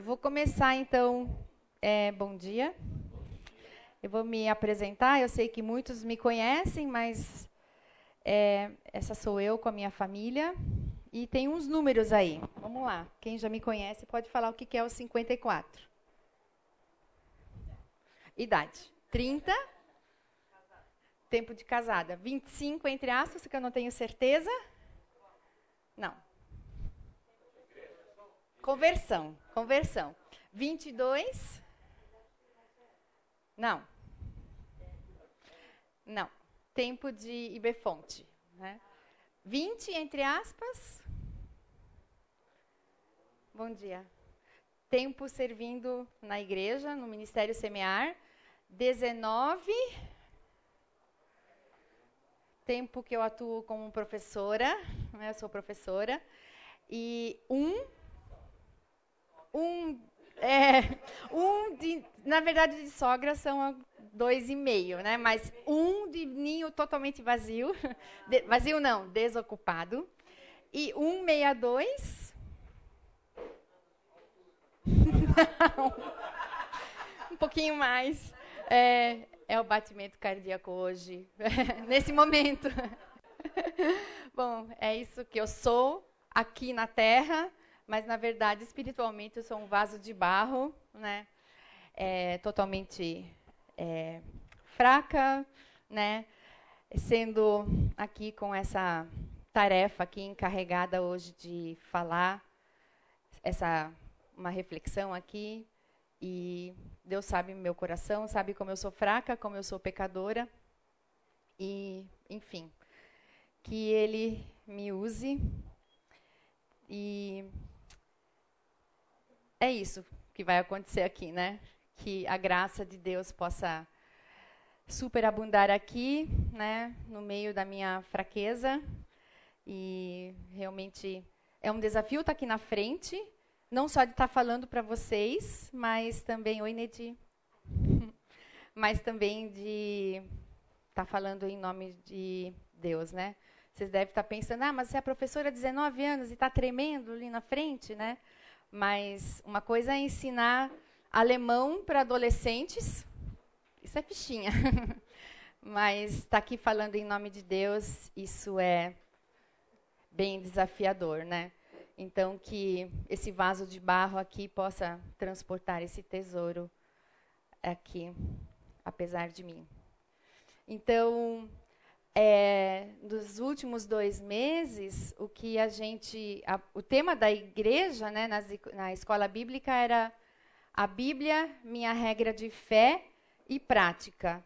Vou começar então. É, bom dia. Eu vou me apresentar. Eu sei que muitos me conhecem, mas é, essa sou eu com a minha família. E tem uns números aí. Vamos lá. Quem já me conhece pode falar o que é o 54. Idade: 30. Tempo de casada: 25, entre aspas, que eu não tenho certeza. Não. Conversão. Conversão. 22. Não. Não. Tempo de Ibefonte. Né? 20, entre aspas. Bom dia. Tempo servindo na igreja, no Ministério Semear. 19. Tempo que eu atuo como professora. Né? Eu sou professora. E um um, é, um de, na verdade, de sogra são dois e meio, né? Mas um de ninho totalmente vazio, de, vazio não, desocupado, e um meia dois. um pouquinho mais. É, é o batimento cardíaco hoje, nesse momento. Bom, é isso que eu sou aqui na Terra mas na verdade, espiritualmente, eu sou um vaso de barro, né? É, totalmente é, fraca, né? Sendo aqui com essa tarefa aqui encarregada hoje de falar essa uma reflexão aqui e Deus sabe meu coração, sabe como eu sou fraca, como eu sou pecadora e, enfim, que Ele me use e é isso que vai acontecer aqui, né? Que a graça de Deus possa superabundar aqui, né, no meio da minha fraqueza. E realmente é um desafio estar aqui na frente, não só de estar falando para vocês, mas também, oi Nedi, mas também de estar falando em nome de Deus, né? Vocês devem estar pensando, ah, mas você é professora há 19 anos e está tremendo ali na frente, né? Mas uma coisa é ensinar alemão para adolescentes, isso é fichinha. Mas estar tá aqui falando em nome de Deus, isso é bem desafiador, né? Então que esse vaso de barro aqui possa transportar esse tesouro aqui, apesar de mim. Então, é, dos últimos dois meses, o que a gente, a, o tema da igreja, né, nas, na escola bíblica era a Bíblia, minha regra de fé e prática.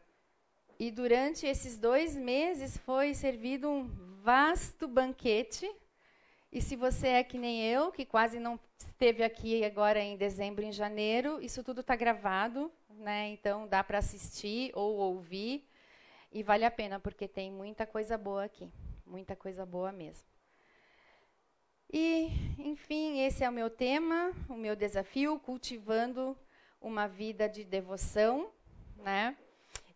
E durante esses dois meses foi servido um vasto banquete. E se você é que nem eu, que quase não esteve aqui agora em dezembro, em janeiro, isso tudo está gravado, né? Então dá para assistir ou ouvir. E vale a pena, porque tem muita coisa boa aqui. Muita coisa boa mesmo. E, enfim, esse é o meu tema, o meu desafio, cultivando uma vida de devoção, né?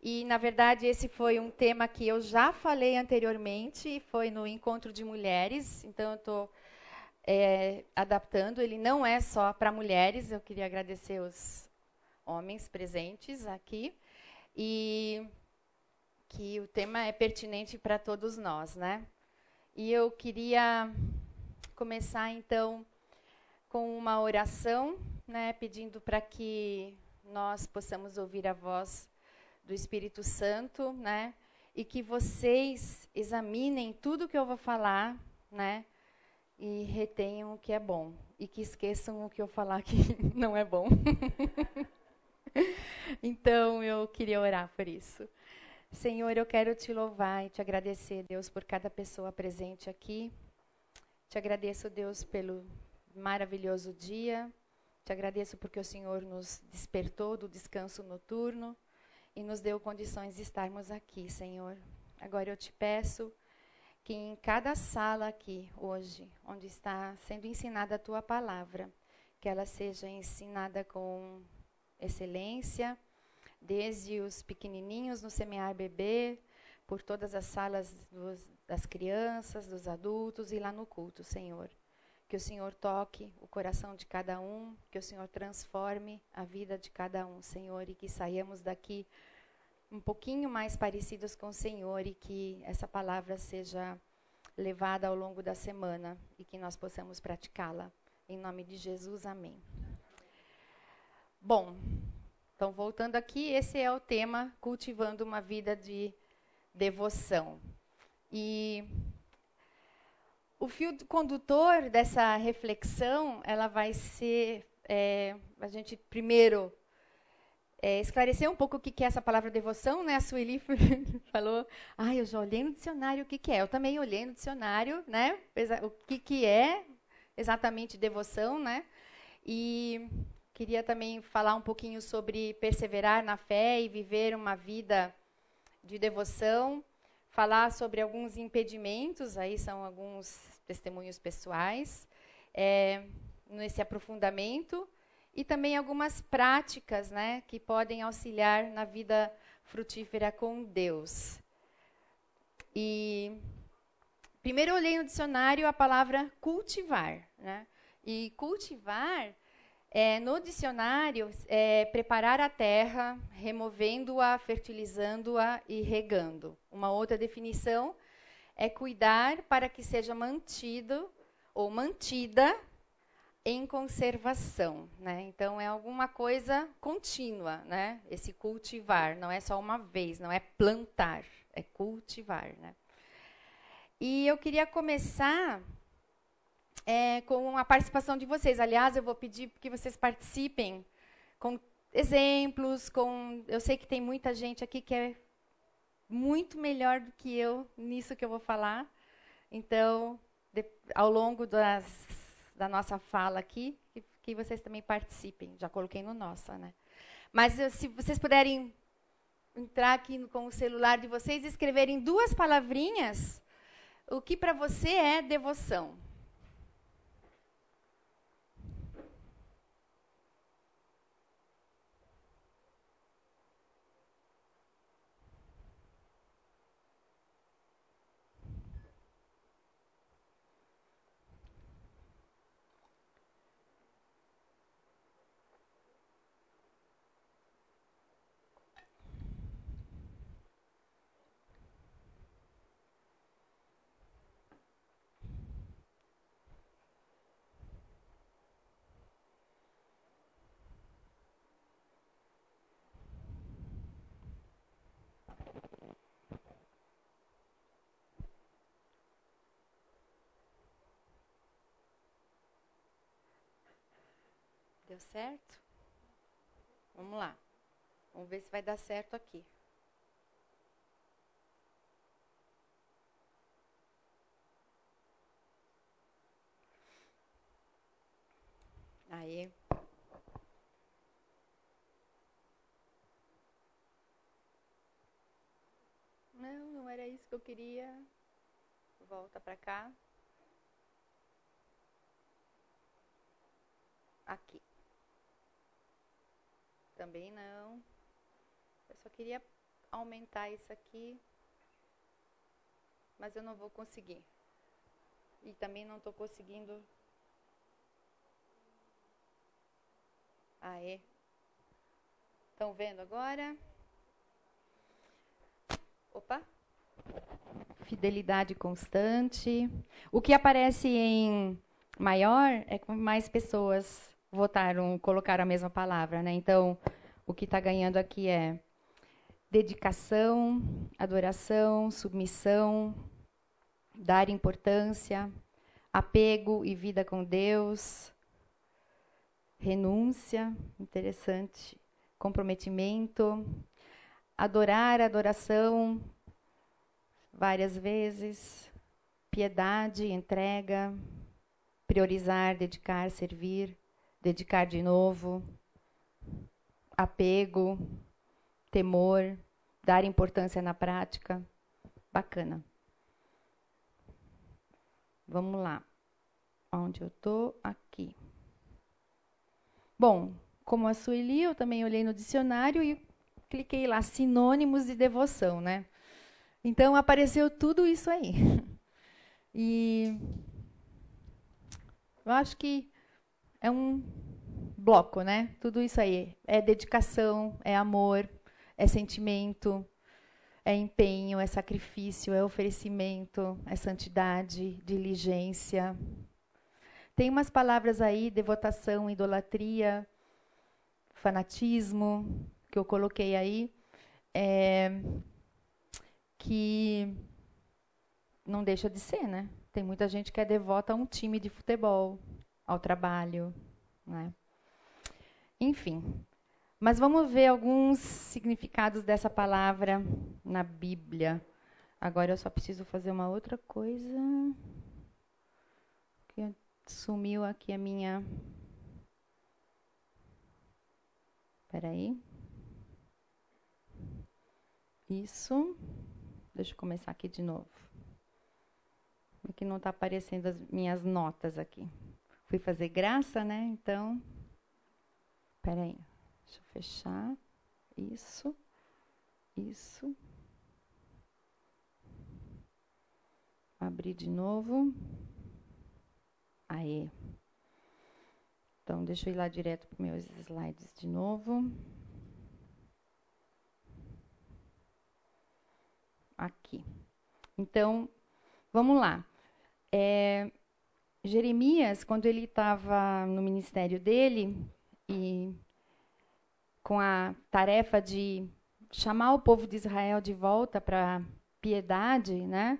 E, na verdade, esse foi um tema que eu já falei anteriormente, foi no encontro de mulheres, então eu estou é, adaptando. Ele não é só para mulheres, eu queria agradecer os homens presentes aqui. E que o tema é pertinente para todos nós, né? E eu queria começar então com uma oração, né, pedindo para que nós possamos ouvir a voz do Espírito Santo, né? E que vocês examinem tudo que eu vou falar, né? E retenham o que é bom e que esqueçam o que eu falar que não é bom. então eu queria orar por isso. Senhor, eu quero te louvar e te agradecer, Deus, por cada pessoa presente aqui. Te agradeço, Deus, pelo maravilhoso dia. Te agradeço porque o Senhor nos despertou do descanso noturno e nos deu condições de estarmos aqui, Senhor. Agora eu te peço que em cada sala aqui hoje, onde está sendo ensinada a tua palavra, que ela seja ensinada com excelência desde os pequenininhos no semear bebê, por todas as salas dos, das crianças, dos adultos e lá no culto, Senhor. que o Senhor toque o coração de cada um, que o Senhor transforme a vida de cada um, Senhor, e que saiamos daqui um pouquinho mais parecidos com o Senhor e que essa palavra seja levada ao longo da semana e que nós possamos praticá-la. Em nome de Jesus, amém. Bom, então voltando aqui, esse é o tema cultivando uma vida de devoção. E o fio condutor dessa reflexão, ela vai ser é, a gente primeiro é, esclarecer um pouco o que, que é essa palavra devoção, né? A Sueli falou, ah, eu já olhei no dicionário o que, que é. Eu também olhei no dicionário, né? O que, que é exatamente devoção, né? E queria também falar um pouquinho sobre perseverar na fé e viver uma vida de devoção, falar sobre alguns impedimentos, aí são alguns testemunhos pessoais, é, nesse aprofundamento e também algumas práticas né, que podem auxiliar na vida frutífera com Deus. E primeiro eu olhei no dicionário a palavra cultivar. Né? E cultivar, é, no dicionário, é preparar a terra, removendo-a, fertilizando-a e regando. Uma outra definição é cuidar para que seja mantido ou mantida em conservação, né? Então é alguma coisa contínua, né? Esse cultivar não é só uma vez, não é plantar, é cultivar, né? E eu queria começar é, com a participação de vocês. Aliás, eu vou pedir que vocês participem com exemplos, com eu sei que tem muita gente aqui que é muito melhor do que eu nisso que eu vou falar. Então, de, ao longo das da nossa fala aqui, que, que vocês também participem. Já coloquei no nossa, né? Mas se vocês puderem entrar aqui com o celular de vocês e escreverem duas palavrinhas, o que para você é devoção? Deu certo? Vamos lá. Vamos ver se vai dar certo aqui. Aí. Não, não era isso que eu queria. Volta para cá. Aqui. Também não. Eu só queria aumentar isso aqui. Mas eu não vou conseguir. E também não estou conseguindo. Aê. Estão vendo agora? Opa. Fidelidade constante. O que aparece em maior é com mais pessoas votaram, colocaram a mesma palavra, né? Então, o que está ganhando aqui é dedicação, adoração, submissão, dar importância, apego e vida com Deus, renúncia, interessante, comprometimento, adorar, adoração, várias vezes, piedade, entrega, priorizar, dedicar, servir, dedicar de novo, apego, temor, dar importância na prática. Bacana. Vamos lá. Onde eu estou? Aqui. Bom, como a Sueli, eu também olhei no dicionário e cliquei lá, sinônimos de devoção, né? Então apareceu tudo isso aí. E Eu acho que é um bloco, né? Tudo isso aí é dedicação, é amor, é sentimento, é empenho, é sacrifício, é oferecimento, é santidade, diligência. Tem umas palavras aí, devotação, idolatria, fanatismo, que eu coloquei aí, é, que não deixa de ser, né? Tem muita gente que é devota a um time de futebol, ao trabalho, né? Enfim. Mas vamos ver alguns significados dessa palavra na Bíblia. Agora eu só preciso fazer uma outra coisa. Que sumiu aqui a minha. Espera aí. Isso. Deixa eu começar aqui de novo. É que não está aparecendo as minhas notas aqui. Fui fazer graça, né? Então. Espera aí. Deixa eu fechar. Isso. Isso. Abrir de novo. Aí. Então, deixa eu ir lá direto para meus slides de novo. Aqui. Então, vamos lá. É, Jeremias, quando ele estava no ministério dele e com a tarefa de chamar o povo de Israel de volta para piedade, né?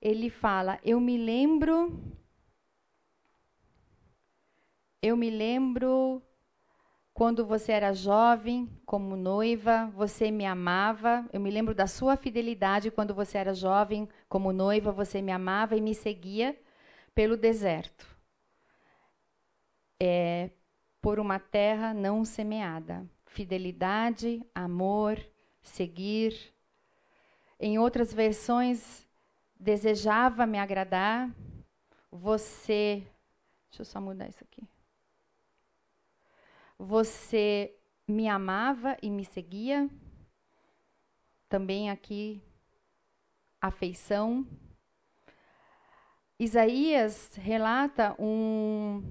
Ele fala: "Eu me lembro eu me lembro quando você era jovem, como noiva, você me amava. Eu me lembro da sua fidelidade quando você era jovem, como noiva, você me amava e me seguia pelo deserto. É, por uma terra não semeada. Fidelidade, amor, seguir. Em outras versões, desejava me agradar. Você. Deixa eu só mudar isso aqui. Você me amava e me seguia. Também aqui, afeição. Isaías relata um,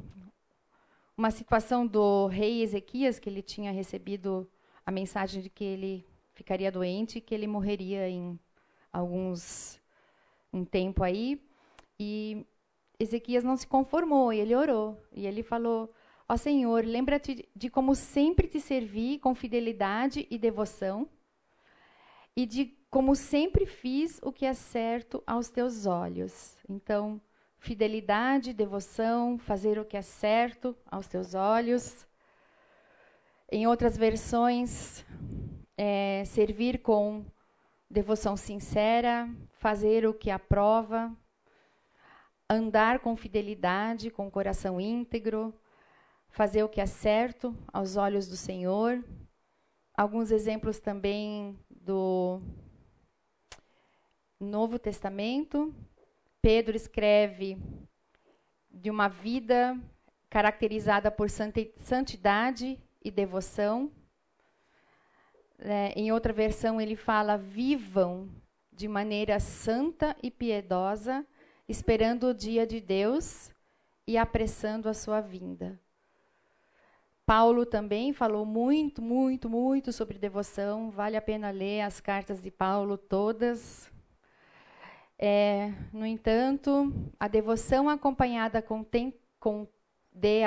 uma situação do rei Ezequias, que ele tinha recebido a mensagem de que ele ficaria doente e que ele morreria em alguns um tempo aí. E Ezequias não se conformou e ele orou. E ele falou: Ó Senhor, lembra-te de como sempre te servi com fidelidade e devoção, e de como sempre fiz o que é certo aos teus olhos. Então, fidelidade, devoção, fazer o que é certo aos teus olhos. Em outras versões, é, servir com devoção sincera, fazer o que aprova, andar com fidelidade, com coração íntegro, fazer o que é certo aos olhos do Senhor. Alguns exemplos também do Novo Testamento. Pedro escreve de uma vida caracterizada por santidade e devoção. É, em outra versão, ele fala: vivam de maneira santa e piedosa, esperando o dia de Deus e apressando a sua vinda. Paulo também falou muito, muito, muito sobre devoção. Vale a pena ler as cartas de Paulo todas. É, no entanto, a devoção acompanhada com, com, de,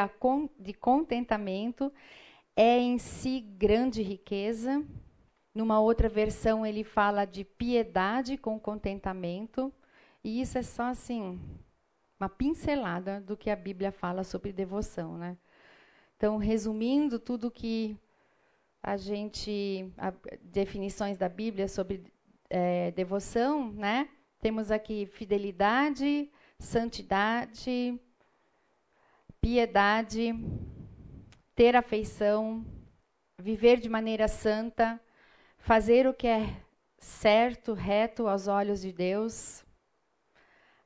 de contentamento é em si grande riqueza. Numa outra versão, ele fala de piedade com contentamento. E isso é só assim, uma pincelada do que a Bíblia fala sobre devoção, né? Então, resumindo tudo que a gente, a, definições da Bíblia sobre é, devoção, né? Temos aqui fidelidade, santidade, piedade, ter afeição, viver de maneira santa, fazer o que é certo, reto aos olhos de Deus,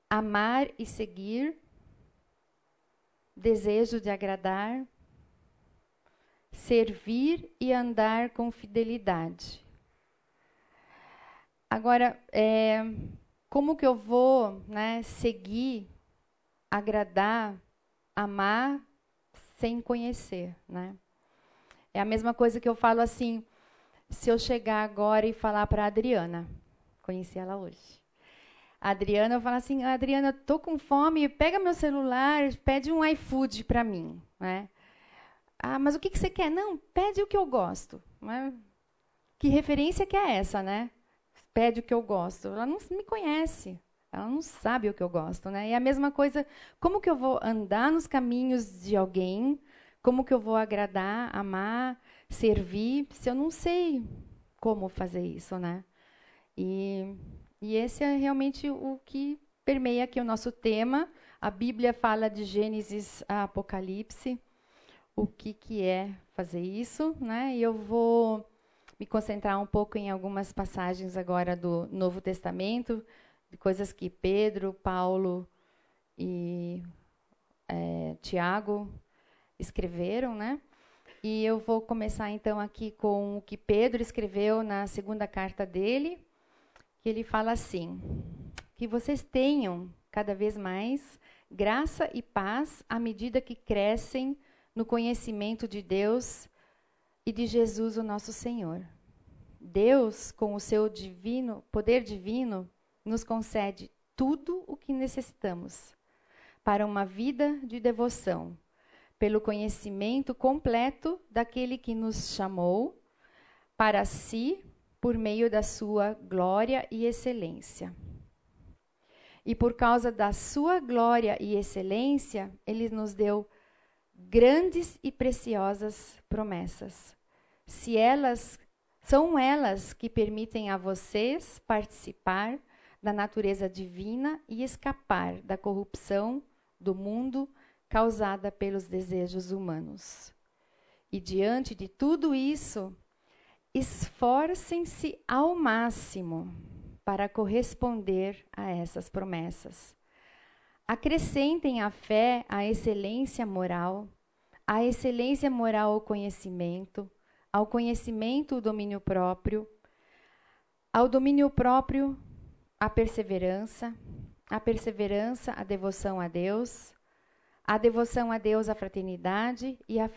amar e seguir, desejo de agradar, servir e andar com fidelidade. Agora, é, como que eu vou né, seguir, agradar amar sem conhecer, né? É a mesma coisa que eu falo assim, se eu chegar agora e falar para a Adriana, conheci ela hoje. A Adriana, eu falo assim, Adriana, tô com fome, pega meu celular, pede um iFood para mim, né? Ah, mas o que, que você quer? Não, pede o que eu gosto. Né? Que referência que é essa, né? Pede o que eu gosto. Ela não me conhece. Ela não sabe o que eu gosto, né? E a mesma coisa, como que eu vou andar nos caminhos de alguém? Como que eu vou agradar, amar, servir, se eu não sei como fazer isso, né? E, e esse é realmente o que permeia aqui o nosso tema. A Bíblia fala de Gênesis a Apocalipse o que, que é fazer isso, né? E eu vou me concentrar um pouco em algumas passagens agora do Novo Testamento, de coisas que Pedro, Paulo e é, Tiago escreveram, né? E eu vou começar então aqui com o que Pedro escreveu na segunda carta dele, que ele fala assim: que vocês tenham cada vez mais graça e paz à medida que crescem no conhecimento de Deus e de Jesus, o nosso Senhor. Deus, com o seu divino poder divino, nos concede tudo o que necessitamos para uma vida de devoção, pelo conhecimento completo daquele que nos chamou para si por meio da sua glória e excelência. E por causa da sua glória e excelência, ele nos deu grandes e preciosas promessas. Se elas são elas que permitem a vocês participar da natureza divina e escapar da corrupção do mundo causada pelos desejos humanos. E diante de tudo isso, esforcem-se ao máximo para corresponder a essas promessas. Acrescentem à fé a excelência moral, a excelência moral ao conhecimento, ao conhecimento o domínio próprio, ao domínio próprio a perseverança, a perseverança a devoção a Deus, a devoção a Deus a fraternidade e a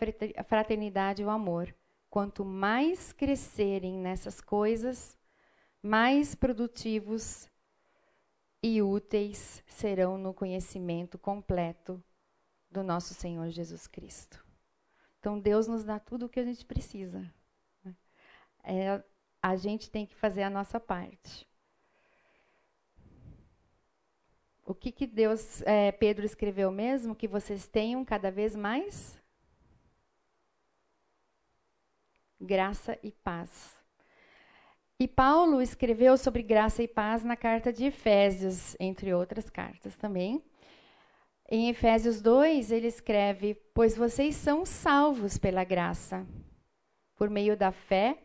fraternidade o amor. Quanto mais crescerem nessas coisas, mais produtivos e úteis serão no conhecimento completo do nosso Senhor Jesus Cristo. Então, Deus nos dá tudo o que a gente precisa. Né? É, a gente tem que fazer a nossa parte. O que, que Deus, é, Pedro escreveu mesmo? Que vocês tenham cada vez mais graça e paz e Paulo escreveu sobre graça e paz na carta de Efésios, entre outras cartas também. Em Efésios 2, ele escreve: Pois vocês são salvos pela graça, por meio da fé,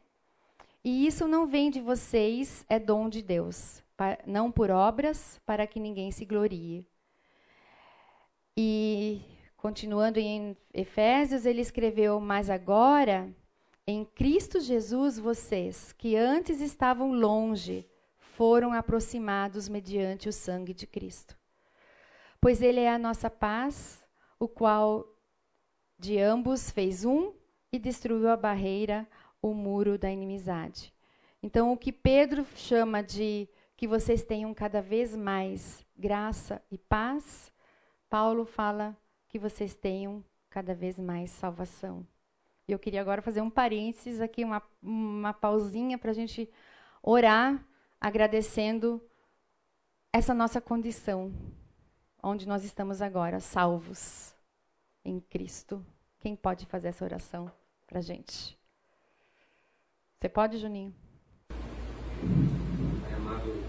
e isso não vem de vocês, é dom de Deus, não por obras, para que ninguém se glorie. E, continuando em Efésios, ele escreveu: Mas agora em Cristo Jesus, vocês, que antes estavam longe, foram aproximados mediante o sangue de Cristo. Pois Ele é a nossa paz, o qual de ambos fez um e destruiu a barreira, o muro da inimizade. Então, o que Pedro chama de que vocês tenham cada vez mais graça e paz, Paulo fala que vocês tenham cada vez mais salvação. E eu queria agora fazer um parênteses aqui, uma, uma pausinha para a gente orar, agradecendo essa nossa condição, onde nós estamos agora, salvos em Cristo. Quem pode fazer essa oração para gente? Você pode, Juninho? Pai amado,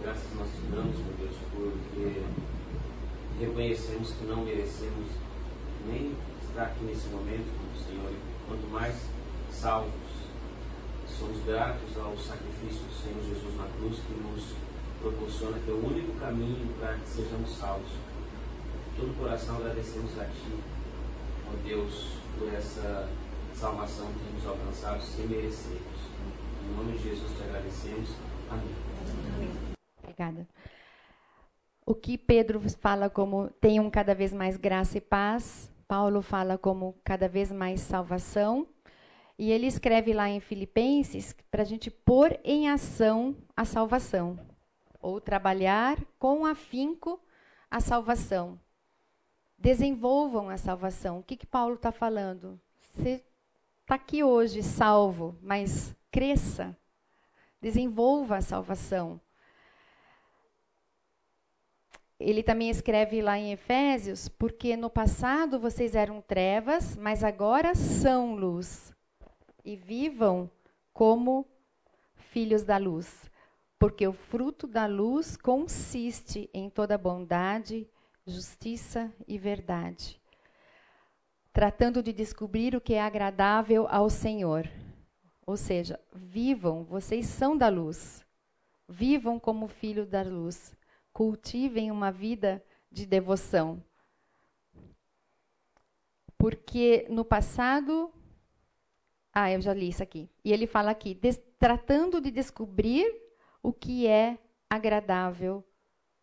graças nós te damos, meu Deus, porque reconhecemos que não merecemos nem estar aqui nesse momento, Senhor, quanto mais salvos. Somos gratos ao sacrifício do Senhor Jesus na cruz que nos proporciona que é o único caminho para que sejamos salvos. De todo o coração agradecemos a Ti, ó Deus, por essa salvação que nos alcançado sem merecermos. Em nome de Jesus te agradecemos. Amém. Obrigada. O que Pedro fala como tenham cada vez mais graça e paz, Paulo fala como cada vez mais salvação. E ele escreve lá em Filipenses para a gente pôr em ação a salvação, ou trabalhar com afinco a salvação. Desenvolvam a salvação. O que, que Paulo está falando? Você está aqui hoje salvo, mas cresça, desenvolva a salvação. Ele também escreve lá em Efésios, porque no passado vocês eram trevas, mas agora são luz e vivam como filhos da luz, porque o fruto da luz consiste em toda bondade, justiça e verdade, tratando de descobrir o que é agradável ao Senhor. Ou seja, vivam, vocês são da luz. Vivam como filhos da luz. Cultivem uma vida de devoção. Porque no passado ah, eu já li isso aqui. E ele fala aqui, tratando de descobrir o que é agradável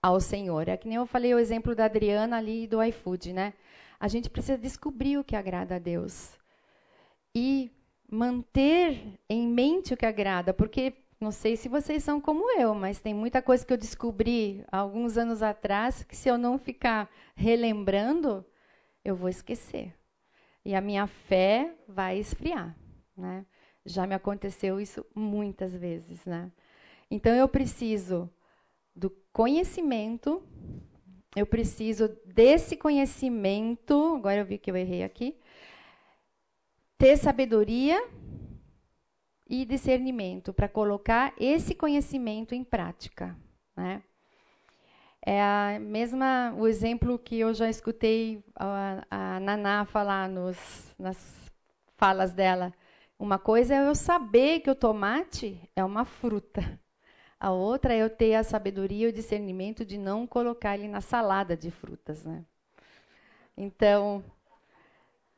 ao Senhor. É que nem eu falei o exemplo da Adriana ali do iFood, né? A gente precisa descobrir o que agrada a Deus. E manter em mente o que agrada, porque não sei se vocês são como eu, mas tem muita coisa que eu descobri alguns anos atrás que se eu não ficar relembrando, eu vou esquecer. E a minha fé vai esfriar. Né? Já me aconteceu isso muitas vezes. Né? Então, eu preciso do conhecimento, eu preciso desse conhecimento. Agora eu vi que eu errei aqui. Ter sabedoria e discernimento para colocar esse conhecimento em prática. Né? É a mesma o exemplo que eu já escutei a, a Naná falar nos, nas falas dela. Uma coisa é eu saber que o tomate é uma fruta. A outra é eu ter a sabedoria e o discernimento de não colocar ele na salada de frutas. Né? Então,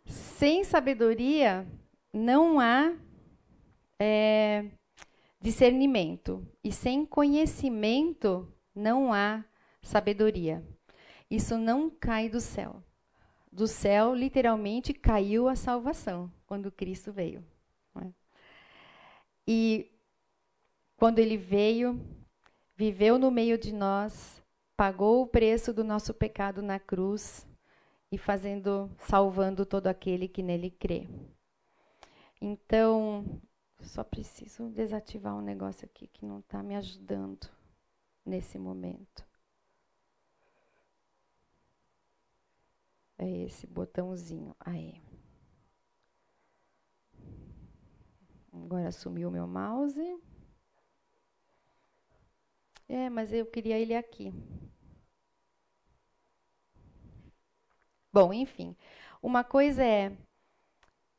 sem sabedoria, não há é, discernimento. E sem conhecimento, não há sabedoria. Isso não cai do céu. Do céu, literalmente, caiu a salvação quando Cristo veio. E quando ele veio, viveu no meio de nós, pagou o preço do nosso pecado na cruz e fazendo, salvando todo aquele que nele crê. Então, só preciso desativar um negócio aqui que não está me ajudando nesse momento. É esse botãozinho. Aí. Agora sumiu meu mouse. É, mas eu queria ele aqui. Bom, enfim. Uma coisa é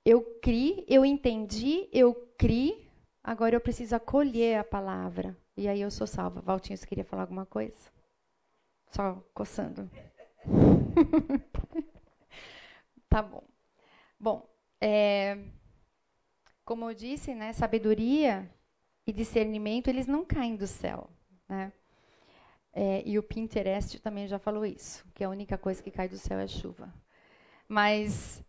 eu criei, eu entendi, eu criei, agora eu preciso acolher a palavra. E aí eu sou salva. Valtinho, você queria falar alguma coisa? Só coçando. tá bom. Bom, é, como eu disse, né, sabedoria e discernimento, eles não caem do céu. Né? É, e o Pinterest também já falou isso, que a única coisa que cai do céu é chuva. Mas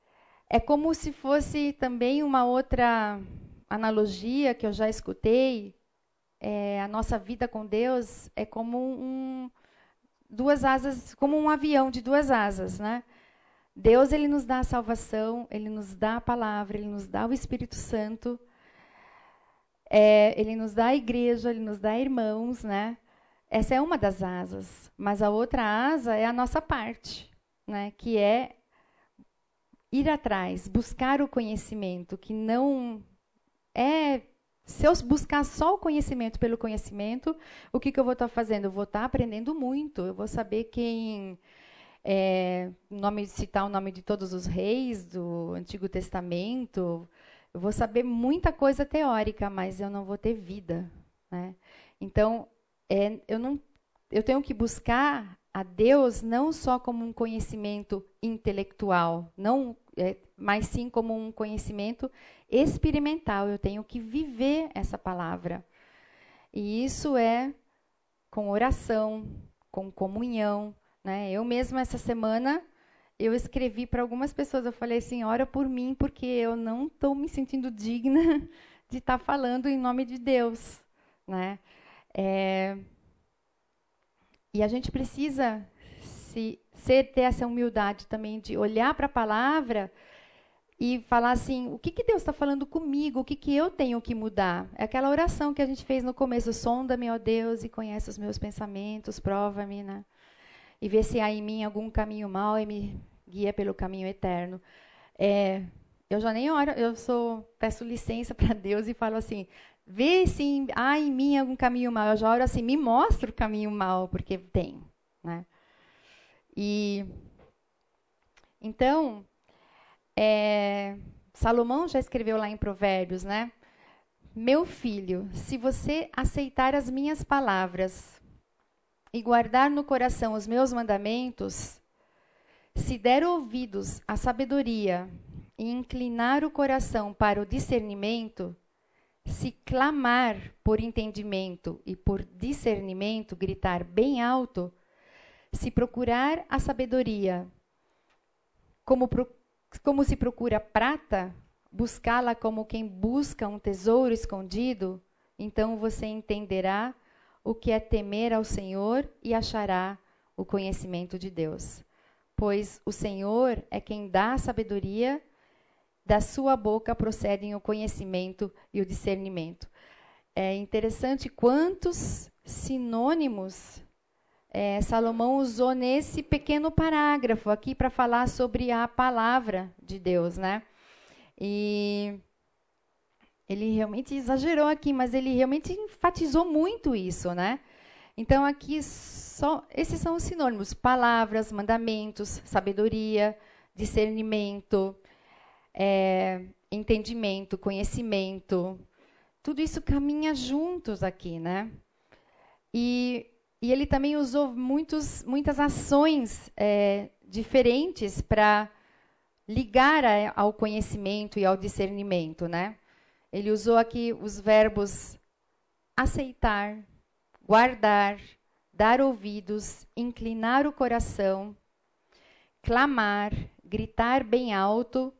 é como se fosse também uma outra analogia que eu já escutei. É, a nossa vida com Deus é como um, duas asas, como um avião de duas asas, né? Deus ele nos dá a salvação, ele nos dá a palavra, ele nos dá o Espírito Santo, é, ele nos dá a igreja, ele nos dá irmãos, né? Essa é uma das asas, mas a outra asa é a nossa parte, né? Que é ir atrás, buscar o conhecimento, que não é se eu buscar só o conhecimento pelo conhecimento, o que, que eu vou estar fazendo? Eu vou estar aprendendo muito. Eu vou saber quem é, nome, citar o nome de todos os reis do Antigo Testamento. Eu vou saber muita coisa teórica, mas eu não vou ter vida. Né? Então, é, eu, não, eu tenho que buscar a Deus não só como um conhecimento intelectual, não, é, mas sim como um conhecimento experimental. Eu tenho que viver essa palavra. E isso é com oração, com comunhão. Né? Eu mesma, essa semana, eu escrevi para algumas pessoas, eu falei assim, ora por mim, porque eu não estou me sentindo digna de estar tá falando em nome de Deus. Né? É, e a gente precisa se, ser, ter essa humildade também de olhar para a palavra e falar assim: o que, que Deus está falando comigo? O que, que eu tenho que mudar? É aquela oração que a gente fez no começo: sonda-me, ó Deus, e conhece os meus pensamentos, prova-me, né? E vê se há em mim algum caminho mau e me guia pelo caminho eterno. É, eu já nem oro, eu sou, peço licença para Deus e falo assim: vê se há em mim algum caminho mau. Eu já oro assim: me mostra o caminho mau, porque tem, né? E então é, Salomão já escreveu lá em Provérbios, né? Meu filho, se você aceitar as minhas palavras e guardar no coração os meus mandamentos, se der ouvidos à sabedoria e inclinar o coração para o discernimento, se clamar por entendimento e por discernimento, gritar bem alto, se procurar a sabedoria como procura como se procura prata, buscá-la como quem busca um tesouro escondido, então você entenderá o que é temer ao Senhor e achará o conhecimento de Deus. Pois o Senhor é quem dá a sabedoria, da sua boca procedem o conhecimento e o discernimento. É interessante quantos sinônimos é, Salomão usou nesse pequeno parágrafo aqui para falar sobre a palavra de Deus, né? E ele realmente exagerou aqui, mas ele realmente enfatizou muito isso, né? Então aqui só esses são os sinônimos: palavras, mandamentos, sabedoria, discernimento, é, entendimento, conhecimento. Tudo isso caminha juntos aqui, né? E e ele também usou muitos, muitas ações é, diferentes para ligar a, ao conhecimento e ao discernimento, né? Ele usou aqui os verbos aceitar, guardar, dar ouvidos, inclinar o coração, clamar, gritar bem alto,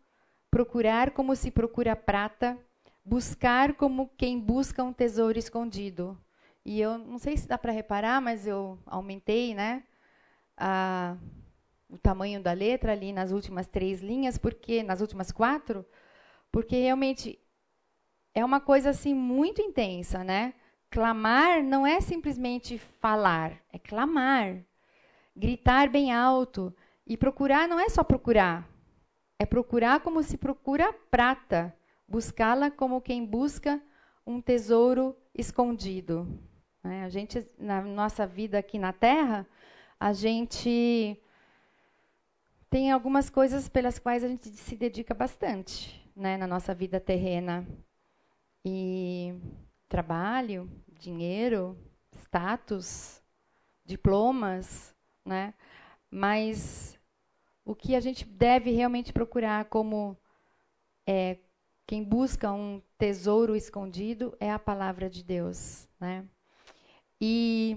procurar como se procura prata, buscar como quem busca um tesouro escondido. E eu não sei se dá para reparar, mas eu aumentei, né, a, o tamanho da letra ali nas últimas três linhas, porque nas últimas quatro, porque realmente é uma coisa assim muito intensa, né? Clamar não é simplesmente falar, é clamar, gritar bem alto e procurar não é só procurar, é procurar como se procura prata, buscá-la como quem busca um tesouro escondido. Né? A gente, na nossa vida aqui na Terra, a gente tem algumas coisas pelas quais a gente se dedica bastante né, na nossa vida terrena. E trabalho, dinheiro, status, diplomas, né? Mas o que a gente deve realmente procurar como é, quem busca um tesouro escondido é a palavra de Deus, né? E,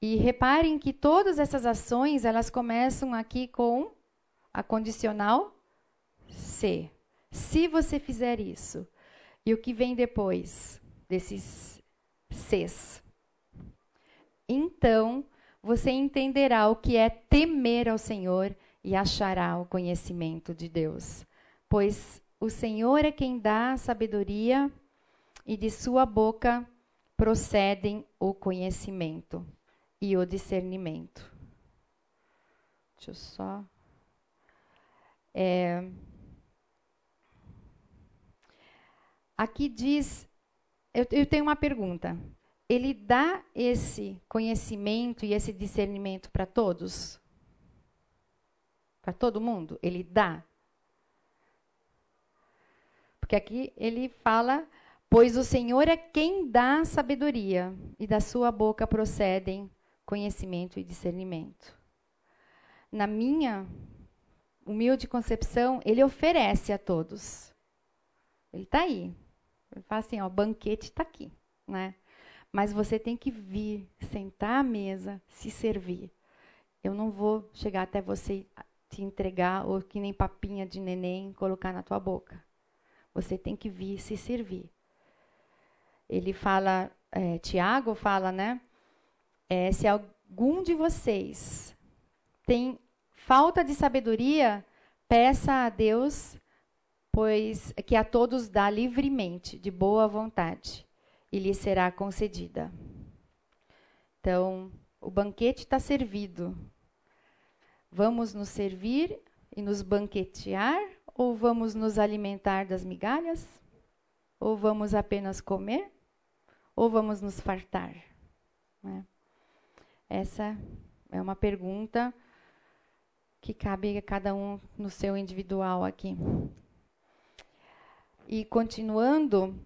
e reparem que todas essas ações, elas começam aqui com a condicional se. Se você fizer isso. E o que vem depois desses ses? Então, você entenderá o que é temer ao Senhor e achará o conhecimento de Deus. Pois o Senhor é quem dá a sabedoria e de sua boca procedem o conhecimento e o discernimento. Deixa eu só. É, aqui diz. Eu, eu tenho uma pergunta. Ele dá esse conhecimento e esse discernimento para todos? Para todo mundo? Ele dá? Porque aqui ele fala Pois o Senhor é quem dá sabedoria, e da sua boca procedem conhecimento e discernimento. Na minha humilde concepção, ele oferece a todos. Ele está aí. Ele fala assim, ó, o banquete está aqui, né? Mas você tem que vir, sentar à mesa, se servir. Eu não vou chegar até você te entregar ou que nem papinha de neném colocar na tua boca. Você tem que vir se servir. Ele fala, é, Tiago fala, né? É, se algum de vocês tem falta de sabedoria, peça a Deus, pois que a todos dá livremente, de boa vontade, e lhe será concedida. Então, o banquete está servido. Vamos nos servir e nos banquetear ou vamos nos alimentar das migalhas? Ou vamos apenas comer? Ou vamos nos fartar? Né? Essa é uma pergunta que cabe a cada um no seu individual aqui. E continuando,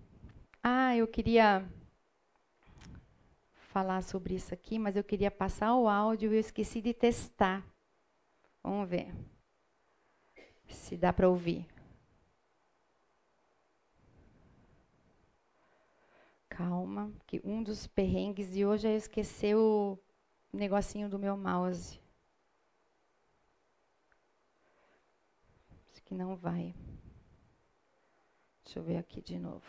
ah, eu queria falar sobre isso aqui, mas eu queria passar o áudio e eu esqueci de testar. Vamos ver se dá para ouvir. Calma, que um dos perrengues de hoje é esquecer o negocinho do meu mouse. Acho que não vai. Deixa eu ver aqui de novo.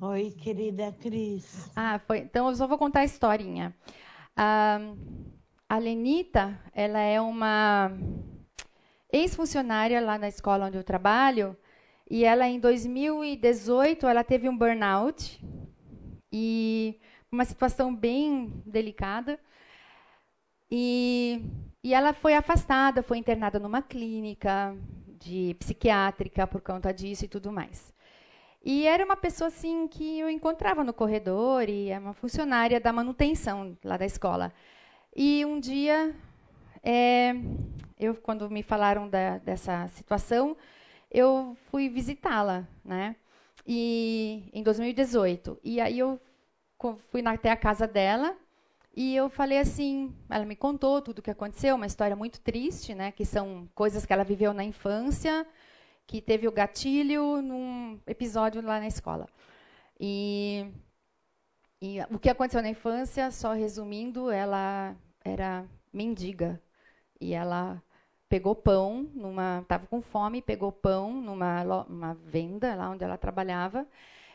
Oi, querida Cris. Ah, foi. Então eu só vou contar a historinha. Ah, a Lenita, ela é uma ex-funcionária lá na escola onde eu trabalho, e ela em 2018 ela teve um burnout e uma situação bem delicada. E, e ela foi afastada, foi internada numa clínica de psiquiátrica por conta disso e tudo mais. E era uma pessoa assim que eu encontrava no corredor e é uma funcionária da manutenção lá da escola. E um dia, é, eu quando me falaram da, dessa situação, eu fui visitá-la, né? E em 2018. E aí eu fui até a casa dela e eu falei assim, ela me contou tudo o que aconteceu, uma história muito triste, né? Que são coisas que ela viveu na infância, que teve o gatilho num episódio lá na escola. E, e o que aconteceu na infância, só resumindo, ela era mendiga. E ela pegou pão, numa, estava com fome, pegou pão numa uma venda lá onde ela trabalhava,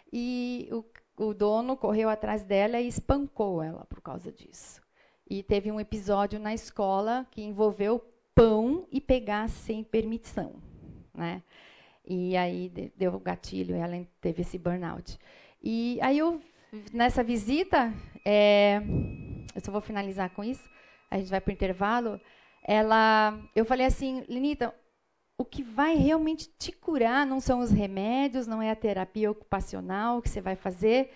e o, o dono correu atrás dela e espancou ela por causa disso. E teve um episódio na escola que envolveu pão e pegar sem permissão, né? E aí deu o gatilho, ela teve esse burnout. E aí eu nessa visita, é, eu só vou finalizar com isso a gente vai para o intervalo, ela, eu falei assim, Lenita, o que vai realmente te curar não são os remédios, não é a terapia ocupacional que você vai fazer,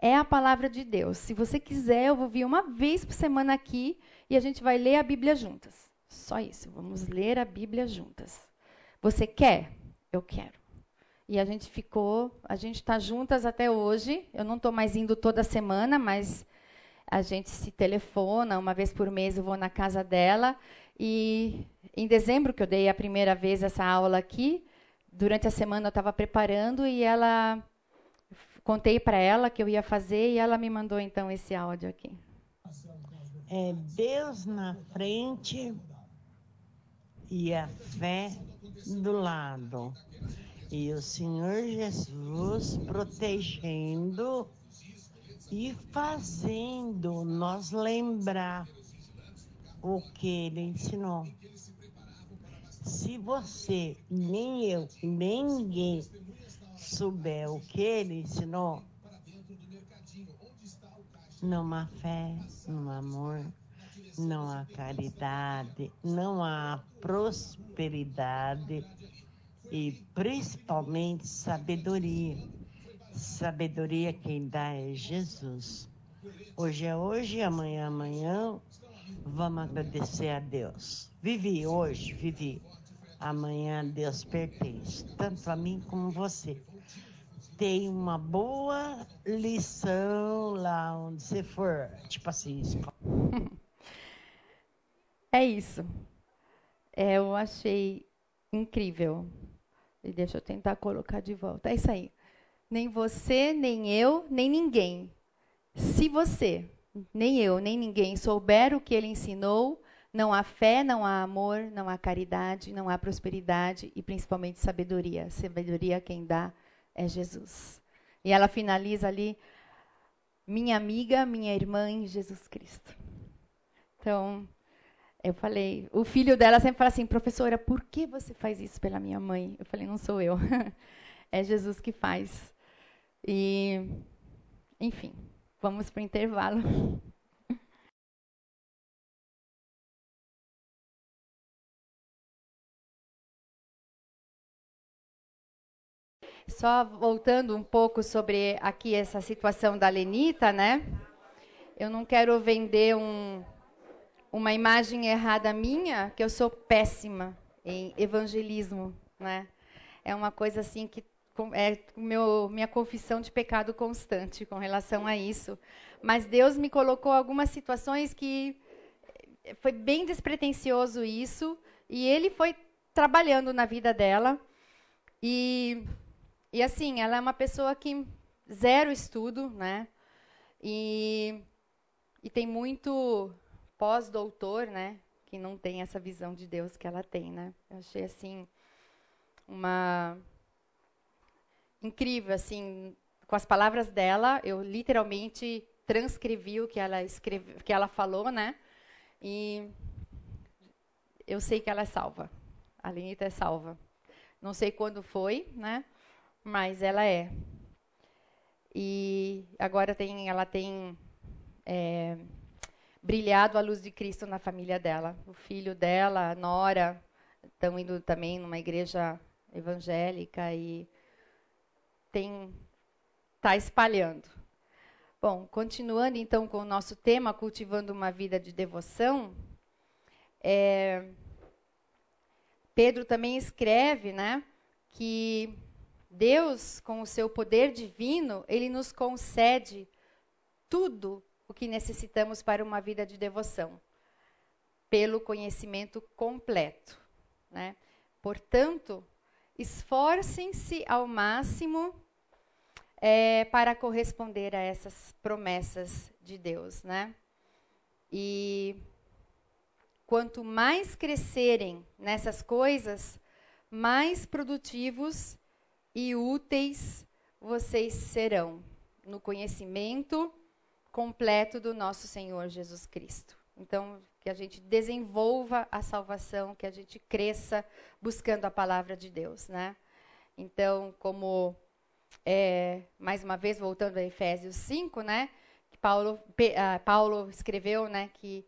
é a palavra de Deus. Se você quiser, eu vou vir uma vez por semana aqui e a gente vai ler a Bíblia juntas. Só isso, vamos ler a Bíblia juntas. Você quer? Eu quero. E a gente ficou, a gente está juntas até hoje. Eu não estou mais indo toda semana, mas a gente se telefona, uma vez por mês eu vou na casa dela. E em dezembro, que eu dei a primeira vez essa aula aqui, durante a semana eu estava preparando e ela. Contei para ela que eu ia fazer e ela me mandou então esse áudio aqui. É Deus na frente e a fé do lado. E o Senhor Jesus protegendo e fazendo nós lembrar o que ele ensinou. Se você, nem eu, nem ninguém souber o que ele ensinou, não há fé, não há amor, não há caridade, não há prosperidade e principalmente sabedoria. Sabedoria quem dá é Jesus. Hoje é hoje, amanhã é amanhã. Vamos agradecer a Deus. Vivi hoje, vivi. Amanhã Deus pertence, tanto a mim como você. Tem uma boa lição lá onde você for, tipo assim, escola. É isso. É, eu achei incrível. E deixa eu tentar colocar de volta. É isso aí. Nem você, nem eu, nem ninguém. Se você, nem eu, nem ninguém souber o que ele ensinou, não há fé, não há amor, não há caridade, não há prosperidade e principalmente sabedoria. Sabedoria quem dá é Jesus. E ela finaliza ali, minha amiga, minha irmã em Jesus Cristo. Então, eu falei, o filho dela sempre fala assim, professora, por que você faz isso pela minha mãe? Eu falei, não sou eu, é Jesus que faz. E, enfim, vamos para o intervalo. Só voltando um pouco sobre aqui essa situação da Lenita, né? Eu não quero vender um, uma imagem errada minha, que eu sou péssima em evangelismo, né? É uma coisa assim que é meu, minha confissão de pecado constante com relação a isso. Mas Deus me colocou algumas situações que foi bem despretensioso isso, e Ele foi trabalhando na vida dela. E, e assim, ela é uma pessoa que zero estudo, né? E, e tem muito pós-doutor, né, que não tem essa visão de Deus que ela tem, né? Eu achei assim uma incrível assim, com as palavras dela, eu literalmente transcrevi o que ela escreveu, que ela falou, né? E eu sei que ela é salva. A Lenita é salva. Não sei quando foi, né? Mas ela é. E agora tem, ela tem é, brilhado a luz de Cristo na família dela. O filho dela, a nora, estão indo também numa igreja evangélica e tem está espalhando. Bom, continuando então com o nosso tema, cultivando uma vida de devoção, é, Pedro também escreve, né, que Deus, com o seu poder divino, ele nos concede tudo o que necessitamos para uma vida de devoção, pelo conhecimento completo. Né? Portanto, esforcem-se ao máximo é, para corresponder a essas promessas de Deus. Né? E quanto mais crescerem nessas coisas, mais produtivos e úteis vocês serão no conhecimento completo do nosso Senhor Jesus Cristo. Então, que a gente desenvolva a salvação, que a gente cresça buscando a palavra de Deus, né? Então, como é, mais uma vez voltando a Efésios 5, né? Que Paulo, uh, Paulo escreveu, né? Que,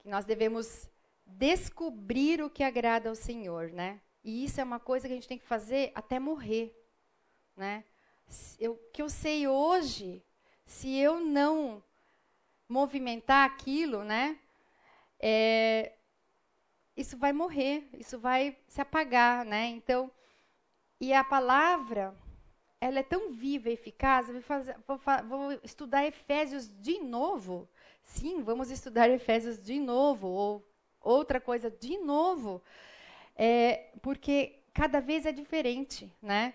que nós devemos descobrir o que agrada ao Senhor, né? E isso é uma coisa que a gente tem que fazer até morrer, né? O que eu sei hoje, se eu não movimentar aquilo, né? É, isso vai morrer, isso vai se apagar, né? Então, e a palavra, ela é tão viva e eficaz. Vou, fazer, vou, vou, estudar Efésios de novo. Sim, vamos estudar Efésios de novo, ou outra coisa de novo, é, porque cada vez é diferente, né?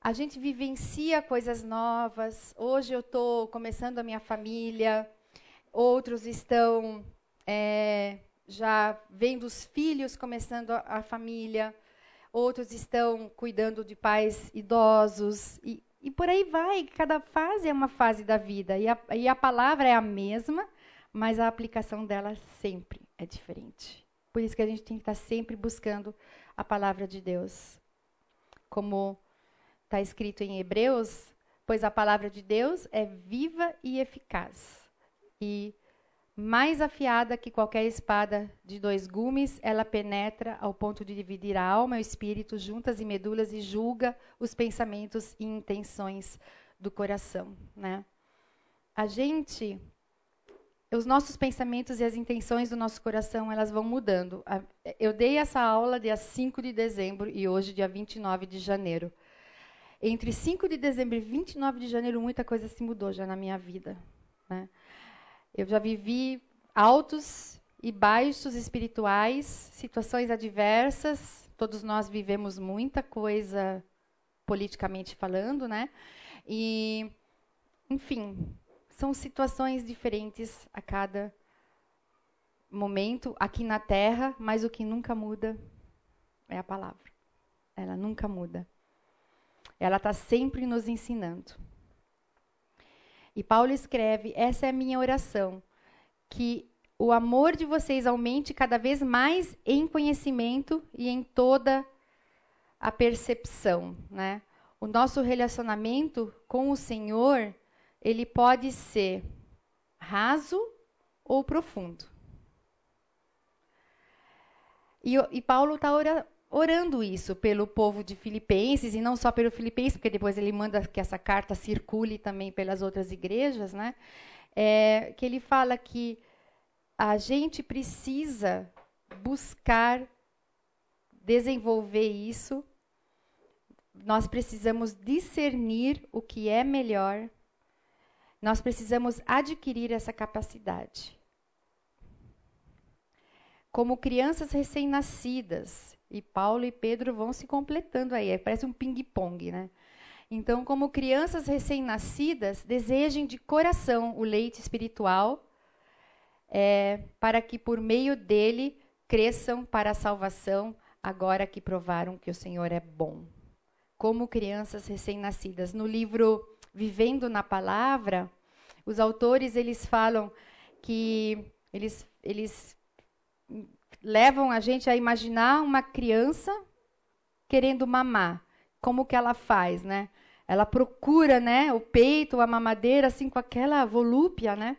A gente vivencia coisas novas. Hoje eu estou começando a minha família outros estão é, já vendo os filhos começando a, a, família, outros estão cuidando de pais idosos, e, e, por aí vai. Cada fase é uma fase da vida, e a, e a palavra é a mesma, mas a aplicação dela sempre é diferente. Por isso que a gente tem que estar sempre buscando a palavra de Deus. Como está escrito em Hebreus, pois a palavra de Deus é viva e eficaz e mais afiada que qualquer espada de dois gumes, ela penetra ao ponto de dividir a alma e o espírito, juntas e medulas, e julga os pensamentos e intenções do coração. Né? A gente, os nossos pensamentos e as intenções do nosso coração, elas vão mudando. Eu dei essa aula dia 5 de dezembro e hoje, dia 29 de janeiro. Entre 5 de dezembro e 29 de janeiro, muita coisa se mudou já na minha vida. Né? Eu já vivi altos e baixos espirituais, situações adversas. Todos nós vivemos muita coisa politicamente falando, né? E, enfim, são situações diferentes a cada momento aqui na Terra, mas o que nunca muda é a palavra. Ela nunca muda. Ela está sempre nos ensinando. E Paulo escreve: essa é a minha oração, que o amor de vocês aumente cada vez mais em conhecimento e em toda a percepção, né? O nosso relacionamento com o Senhor, ele pode ser raso ou profundo. E, e Paulo está orando isso pelo povo de Filipenses, e não só pelo Filipenses, porque depois ele manda que essa carta circule também pelas outras igrejas, né? É, que ele fala que a gente precisa buscar desenvolver isso, nós precisamos discernir o que é melhor, nós precisamos adquirir essa capacidade. Como crianças recém-nascidas, e Paulo e Pedro vão se completando aí, parece um ping-pong, né? Então, como crianças recém-nascidas, desejem de coração o leite espiritual, é, para que por meio dele cresçam para a salvação, agora que provaram que o Senhor é bom. Como crianças recém-nascidas. No livro Vivendo na Palavra, os autores eles falam que eles, eles levam a gente a imaginar uma criança querendo mamar. Como que ela faz, né? Ela procura, né, o peito, a mamadeira, assim, com aquela volúpia, né?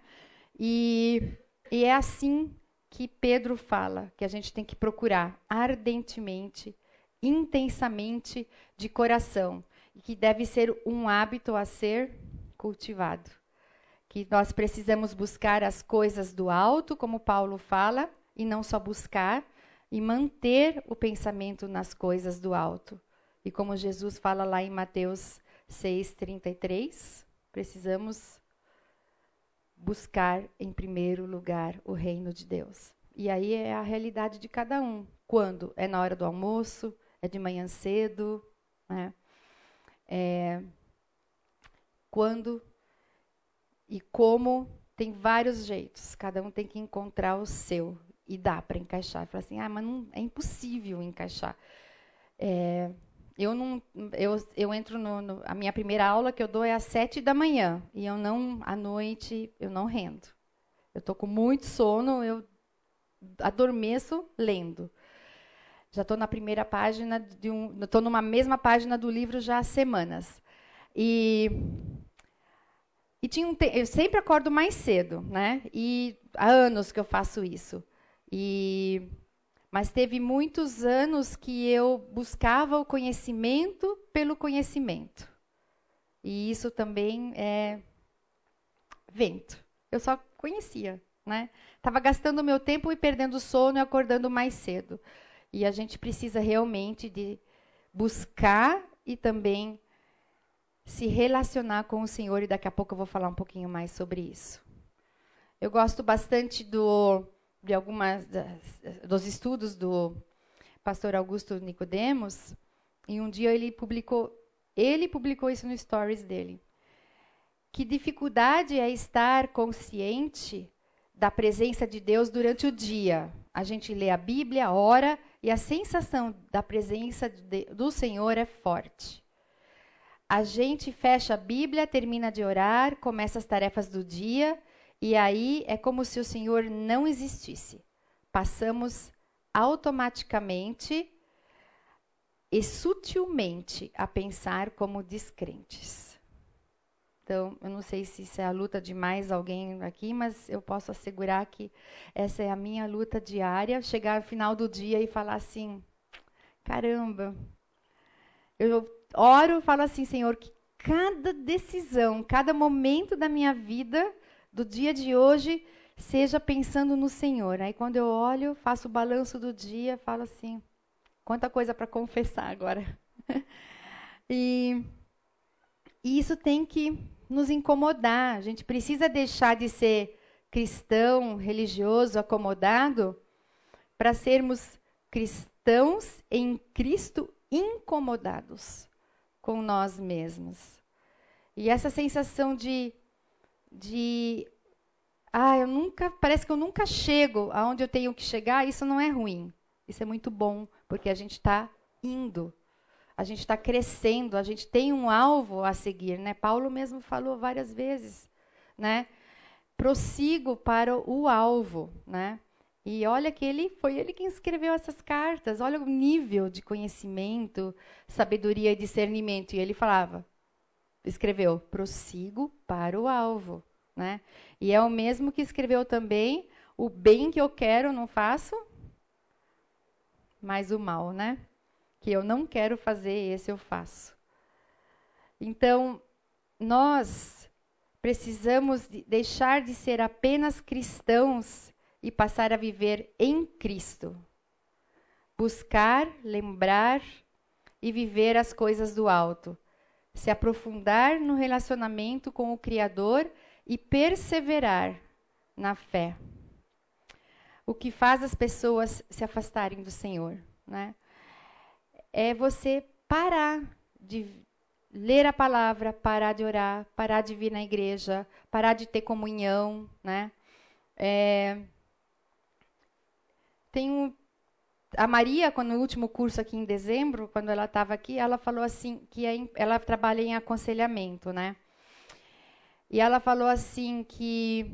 E, e é assim que Pedro fala que a gente tem que procurar ardentemente, intensamente, de coração, e que deve ser um hábito a ser cultivado. Que nós precisamos buscar as coisas do alto, como Paulo fala, e não só buscar, e manter o pensamento nas coisas do alto. E como Jesus fala lá em Mateus 6:33, precisamos buscar em primeiro lugar o reino de Deus. E aí é a realidade de cada um. Quando? É na hora do almoço? É de manhã cedo? Né? É, quando e como tem vários jeitos. Cada um tem que encontrar o seu e dá para encaixar. Fala assim, ah, mas não, é impossível encaixar. É, eu não, eu, eu entro no, no, a minha primeira aula que eu dou é às sete da manhã e eu não à noite eu não rendo. Eu estou com muito sono, eu adormeço lendo. Já estou na primeira página de um, estou numa mesma página do livro já há semanas. E e tinha um eu sempre acordo mais cedo, né? E há anos que eu faço isso. E mas teve muitos anos que eu buscava o conhecimento pelo conhecimento. E isso também é vento. Eu só conhecia, né? Tava gastando meu tempo e perdendo sono e acordando mais cedo. E a gente precisa realmente de buscar e também se relacionar com o Senhor e daqui a pouco eu vou falar um pouquinho mais sobre isso. Eu gosto bastante do de algumas das, dos estudos do pastor Augusto Nicodemos, e um dia ele publicou, ele publicou isso no stories dele. Que dificuldade é estar consciente da presença de Deus durante o dia. A gente lê a Bíblia, ora, e a sensação da presença de, do Senhor é forte. A gente fecha a Bíblia, termina de orar, começa as tarefas do dia e aí é como se o Senhor não existisse. Passamos automaticamente e sutilmente a pensar como descrentes. Então, eu não sei se isso é a luta de mais alguém aqui, mas eu posso assegurar que essa é a minha luta diária. Chegar ao final do dia e falar assim: caramba, eu oro, falo assim, Senhor, que cada decisão, cada momento da minha vida do dia de hoje seja pensando no Senhor. Aí quando eu olho, faço o balanço do dia, falo assim: quanta coisa para confessar agora. e, e isso tem que nos incomodar. A gente precisa deixar de ser cristão, religioso, acomodado, para sermos cristãos em Cristo incomodados com nós mesmos. E essa sensação de, de ah, eu nunca, parece que eu nunca chego aonde eu tenho que chegar, isso não é ruim. Isso é muito bom, porque a gente está indo. A gente está crescendo, a gente tem um alvo a seguir, né? Paulo mesmo falou várias vezes, né? Prossigo para o alvo, né? E olha que ele foi ele quem escreveu essas cartas. Olha o nível de conhecimento, sabedoria e discernimento. E ele falava, escreveu, prossigo para o alvo. Né? E é o mesmo que escreveu também: o bem que eu quero não faço, mas o mal, né? Que eu não quero fazer, esse eu faço. Então, nós precisamos deixar de ser apenas cristãos e passar a viver em Cristo. Buscar, lembrar e viver as coisas do alto. Se aprofundar no relacionamento com o Criador e perseverar na fé. O que faz as pessoas se afastarem do Senhor, né? É você parar de ler a palavra, parar de orar, parar de vir na igreja, parar de ter comunhão, né? É, tem um, a Maria, quando no último curso aqui em dezembro, quando ela estava aqui, ela falou assim que é, ela trabalha em aconselhamento, né? E ela falou assim que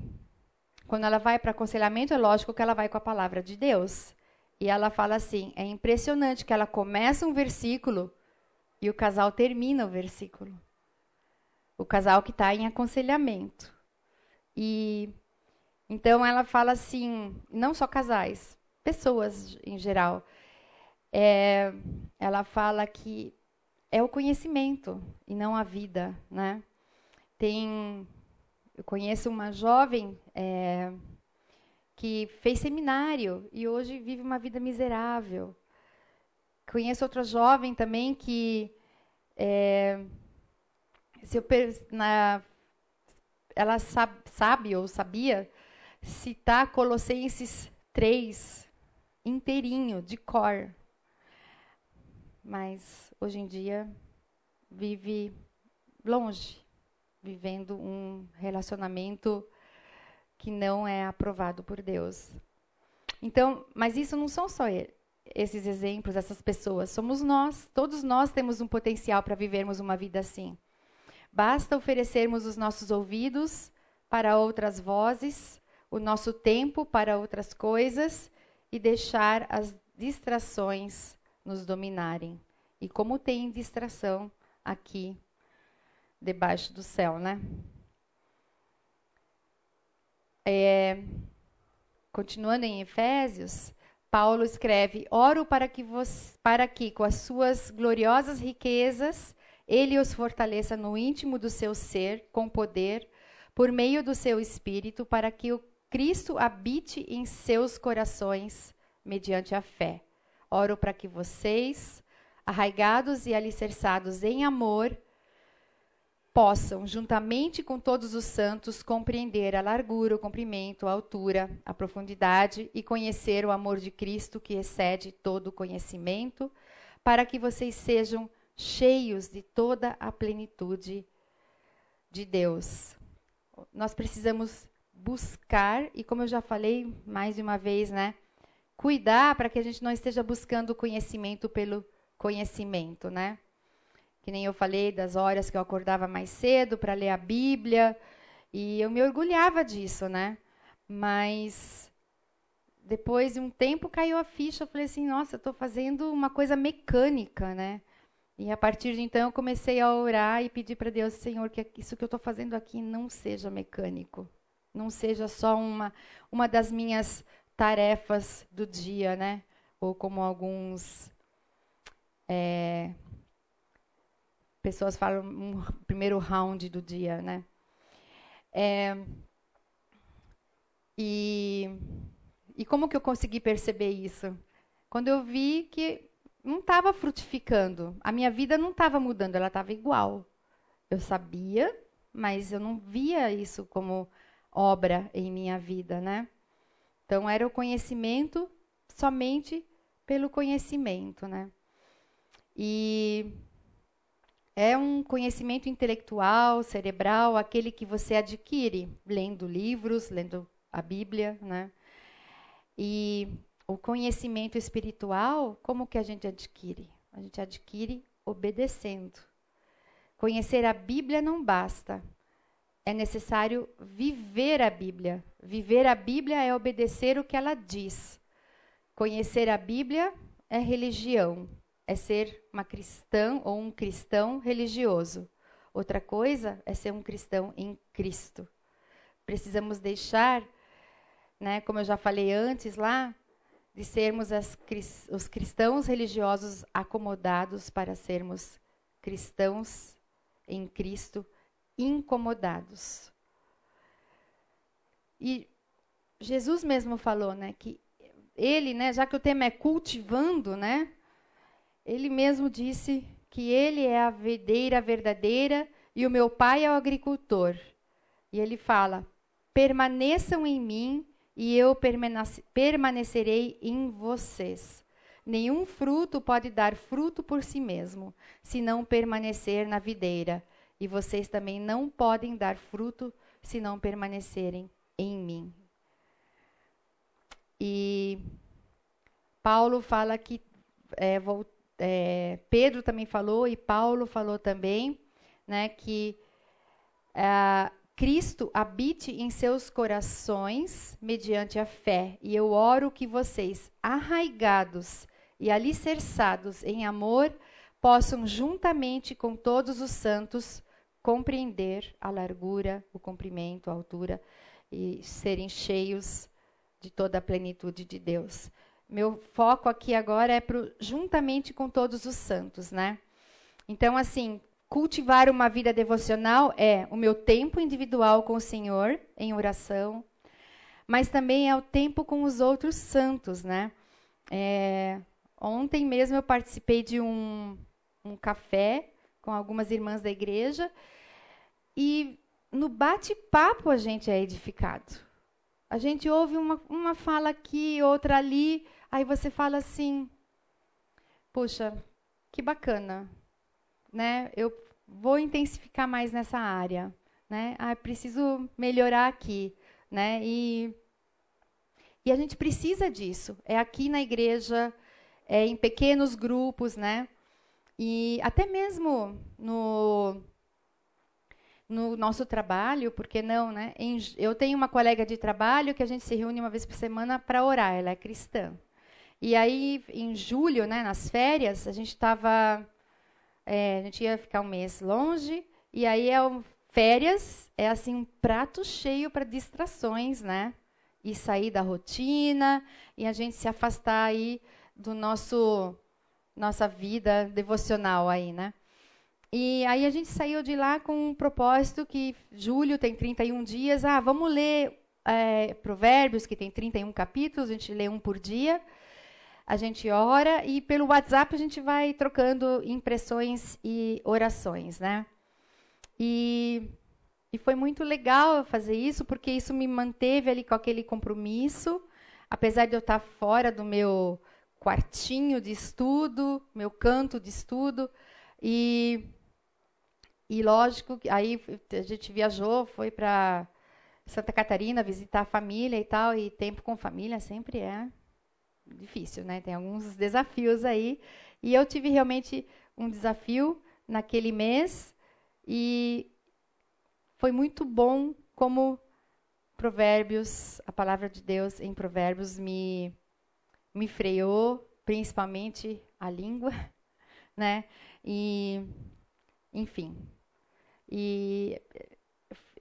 quando ela vai para aconselhamento, é lógico que ela vai com a palavra de Deus. E ela fala assim: é impressionante que ela começa um versículo e o casal termina o versículo. O casal que está em aconselhamento. E então ela fala assim, não só casais, pessoas em geral. É, ela fala que é o conhecimento e não a vida, né? Tem, eu conheço uma jovem é, que fez seminário e hoje vive uma vida miserável. Conheço outra jovem também que é, se eu, na, ela sabe, sabe ou sabia citar Colossenses 3 inteirinho, de cor. Mas hoje em dia vive longe vivendo um relacionamento que não é aprovado por Deus. Então, mas isso não são só ele, esses exemplos, essas pessoas, somos nós. Todos nós temos um potencial para vivermos uma vida assim. Basta oferecermos os nossos ouvidos para outras vozes, o nosso tempo para outras coisas e deixar as distrações nos dominarem. E como tem distração aqui debaixo do céu, né? É, continuando em Efésios, Paulo escreve: Oro para que, vos, para que, com as suas gloriosas riquezas, ele os fortaleça no íntimo do seu ser, com poder, por meio do seu espírito, para que o Cristo habite em seus corações, mediante a fé. Oro para que vocês, arraigados e alicerçados em amor, possam, juntamente com todos os santos, compreender a largura, o comprimento, a altura, a profundidade e conhecer o amor de Cristo que excede todo conhecimento, para que vocês sejam cheios de toda a plenitude de Deus. Nós precisamos buscar, e como eu já falei mais de uma vez, né? Cuidar para que a gente não esteja buscando conhecimento pelo conhecimento, né? que nem eu falei das horas que eu acordava mais cedo para ler a Bíblia, e eu me orgulhava disso, né? Mas depois de um tempo caiu a ficha, eu falei assim, nossa, estou fazendo uma coisa mecânica, né? E a partir de então eu comecei a orar e pedir para Deus, Senhor, que isso que eu estou fazendo aqui não seja mecânico, não seja só uma uma das minhas tarefas do dia, né? Ou como alguns é, pessoas falam um primeiro round do dia, né? É, e, e como que eu consegui perceber isso? Quando eu vi que não estava frutificando, a minha vida não estava mudando, ela estava igual. Eu sabia, mas eu não via isso como obra em minha vida, né? Então era o conhecimento somente pelo conhecimento, né? E é um conhecimento intelectual, cerebral, aquele que você adquire lendo livros, lendo a Bíblia, né? E o conhecimento espiritual, como que a gente adquire? A gente adquire obedecendo. Conhecer a Bíblia não basta. É necessário viver a Bíblia. Viver a Bíblia é obedecer o que ela diz. Conhecer a Bíblia é religião, é ser uma cristã ou um cristão religioso. Outra coisa é ser um cristão em Cristo. Precisamos deixar, né, como eu já falei antes lá, de sermos as, os cristãos religiosos acomodados para sermos cristãos em Cristo incomodados. E Jesus mesmo falou, né, que ele, né, já que o tema é cultivando, né, ele mesmo disse que ele é a videira verdadeira e o meu pai é o agricultor. E ele fala: permaneçam em mim e eu permanecerei em vocês. Nenhum fruto pode dar fruto por si mesmo, se não permanecer na videira. E vocês também não podem dar fruto se não permanecerem em mim. E Paulo fala que é, é, Pedro também falou e Paulo falou também, né, que é, Cristo habite em seus corações mediante a fé. E eu oro que vocês, arraigados e alicerçados em amor, possam juntamente com todos os santos compreender a largura, o comprimento, a altura e serem cheios de toda a plenitude de Deus. Meu foco aqui agora é pro, juntamente com todos os santos, né? Então, assim, cultivar uma vida devocional é o meu tempo individual com o Senhor em oração, mas também é o tempo com os outros santos, né? É, ontem mesmo eu participei de um, um café com algumas irmãs da igreja e no bate-papo a gente é edificado. A gente ouve uma, uma fala aqui, outra ali, aí você fala assim: puxa, que bacana, né? Eu vou intensificar mais nessa área, né? Ah, preciso melhorar aqui, né? E e a gente precisa disso. É aqui na igreja, é em pequenos grupos, né? E até mesmo no no nosso trabalho, porque não, né? Eu tenho uma colega de trabalho que a gente se reúne uma vez por semana para orar, ela é cristã. E aí, em julho, né, nas férias, a gente estava. É, a gente ia ficar um mês longe, e aí é um, férias é assim um prato cheio para distrações, né? E sair da rotina, e a gente se afastar aí do nosso nossa vida devocional aí, né? E aí a gente saiu de lá com um propósito que julho tem 31 dias. Ah, vamos ler é, Provérbios, que tem 31 capítulos, a gente lê um por dia. A gente ora e pelo WhatsApp a gente vai trocando impressões e orações, né? E, e foi muito legal fazer isso, porque isso me manteve ali com aquele compromisso, apesar de eu estar fora do meu quartinho de estudo, meu canto de estudo, e e lógico, aí a gente viajou, foi para Santa Catarina visitar a família e tal, e tempo com família sempre é difícil, né? Tem alguns desafios aí. E eu tive realmente um desafio naquele mês e foi muito bom como Provérbios, a palavra de Deus em Provérbios me me freou, principalmente a língua, né? E enfim, e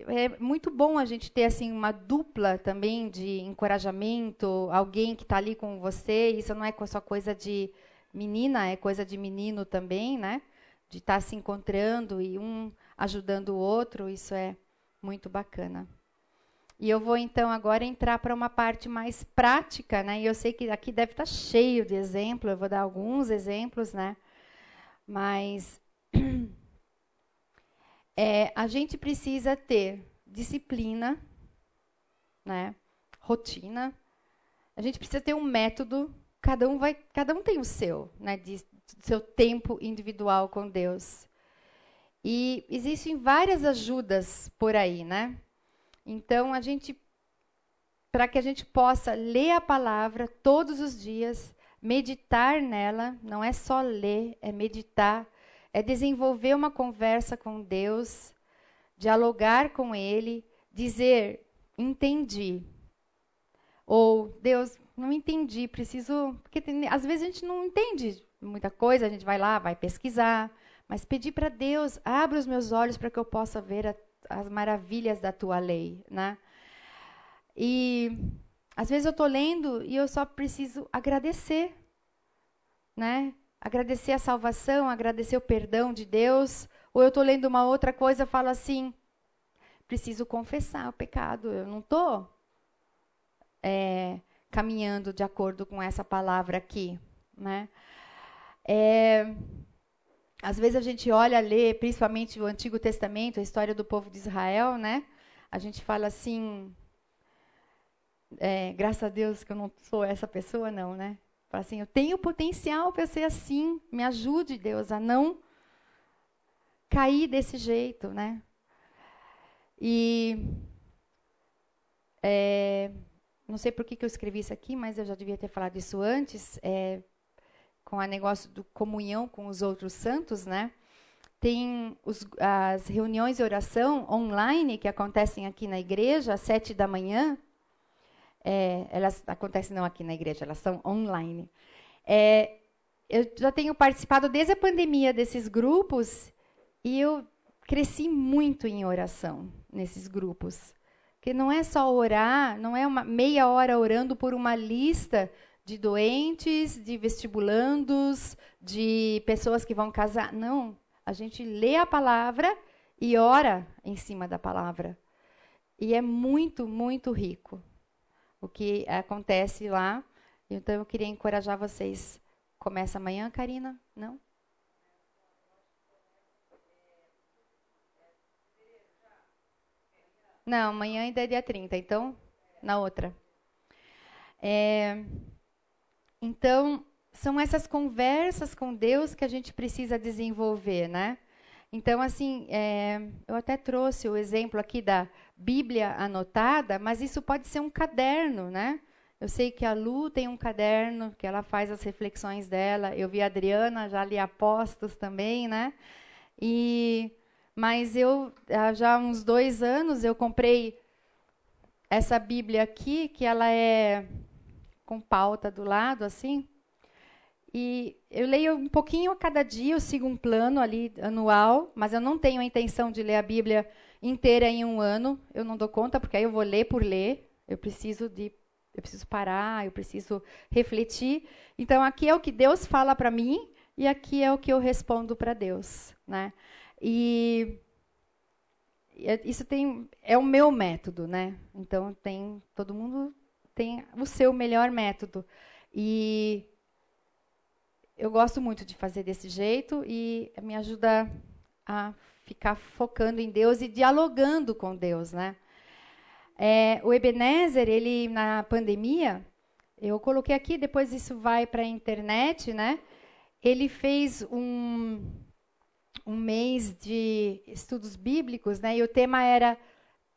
é muito bom a gente ter assim uma dupla também de encorajamento, alguém que está ali com você. Isso não é só coisa de menina, é coisa de menino também, né? De estar tá se encontrando e um ajudando o outro. Isso é muito bacana. E eu vou então agora entrar para uma parte mais prática, né? E eu sei que aqui deve estar tá cheio de exemplos. Eu vou dar alguns exemplos, né? Mas é, a gente precisa ter disciplina, né? rotina. A gente precisa ter um método. Cada um vai, cada um tem o seu, né? De, seu tempo individual com Deus. E existem várias ajudas por aí, né? Então, a gente, para que a gente possa ler a palavra todos os dias, meditar nela, não é só ler, é meditar, é desenvolver uma conversa com Deus, dialogar com Ele, dizer, entendi. Ou, Deus, não entendi, preciso. Porque tem, às vezes a gente não entende muita coisa, a gente vai lá, vai pesquisar, mas pedir para Deus, abre os meus olhos para que eu possa ver a, as maravilhas da tua lei, né? E às vezes eu estou lendo e eu só preciso agradecer, né? Agradecer a salvação, agradecer o perdão de Deus. Ou eu estou lendo uma outra coisa e falo assim, preciso confessar o pecado. Eu não estou é, caminhando de acordo com essa palavra aqui, né? É, às vezes a gente olha, lê, principalmente o Antigo Testamento, a história do povo de Israel, né? A gente fala assim, é, graças a Deus que eu não sou essa pessoa, não, né? Fala assim, eu tenho potencial para ser assim, me ajude, Deus, a não cair desse jeito, né? E é, não sei por que, que eu escrevi isso aqui, mas eu já devia ter falado isso antes. É, com a negócio do comunhão com os outros santos, né? Tem os, as reuniões de oração online que acontecem aqui na igreja às sete da manhã. É, elas acontecem não aqui na igreja, elas são online. É, eu já tenho participado desde a pandemia desses grupos e eu cresci muito em oração nesses grupos. Porque não é só orar, não é uma meia hora orando por uma lista de doentes, de vestibulandos, de pessoas que vão casar. Não. A gente lê a palavra e ora em cima da palavra. E é muito, muito rico o que acontece lá. Então eu queria encorajar vocês. Começa amanhã, Karina? Não? Não, amanhã ainda é dia 30, então na outra. É, então, são essas conversas com Deus que a gente precisa desenvolver, né? Então, assim, é, eu até trouxe o exemplo aqui da Bíblia anotada, mas isso pode ser um caderno, né? Eu sei que a Lu tem um caderno que ela faz as reflexões dela. Eu vi a Adriana, já li Apostos também, né? E, mas eu, já há uns dois anos, eu comprei essa Bíblia aqui, que ela é com pauta do lado, assim. E eu leio um pouquinho a cada dia, eu sigo um plano ali anual, mas eu não tenho a intenção de ler a Bíblia inteira em um ano. Eu não dou conta, porque aí eu vou ler por ler. Eu preciso de eu preciso parar, eu preciso refletir. Então aqui é o que Deus fala para mim e aqui é o que eu respondo para Deus, né? E isso tem é o meu método, né? Então tem todo mundo tem o seu melhor método. E eu gosto muito de fazer desse jeito e me ajuda a ficar focando em Deus e dialogando com Deus, né? É, o Ebenezer, ele na pandemia, eu coloquei aqui, depois isso vai para a internet, né? Ele fez um, um mês de estudos bíblicos, né? E o tema era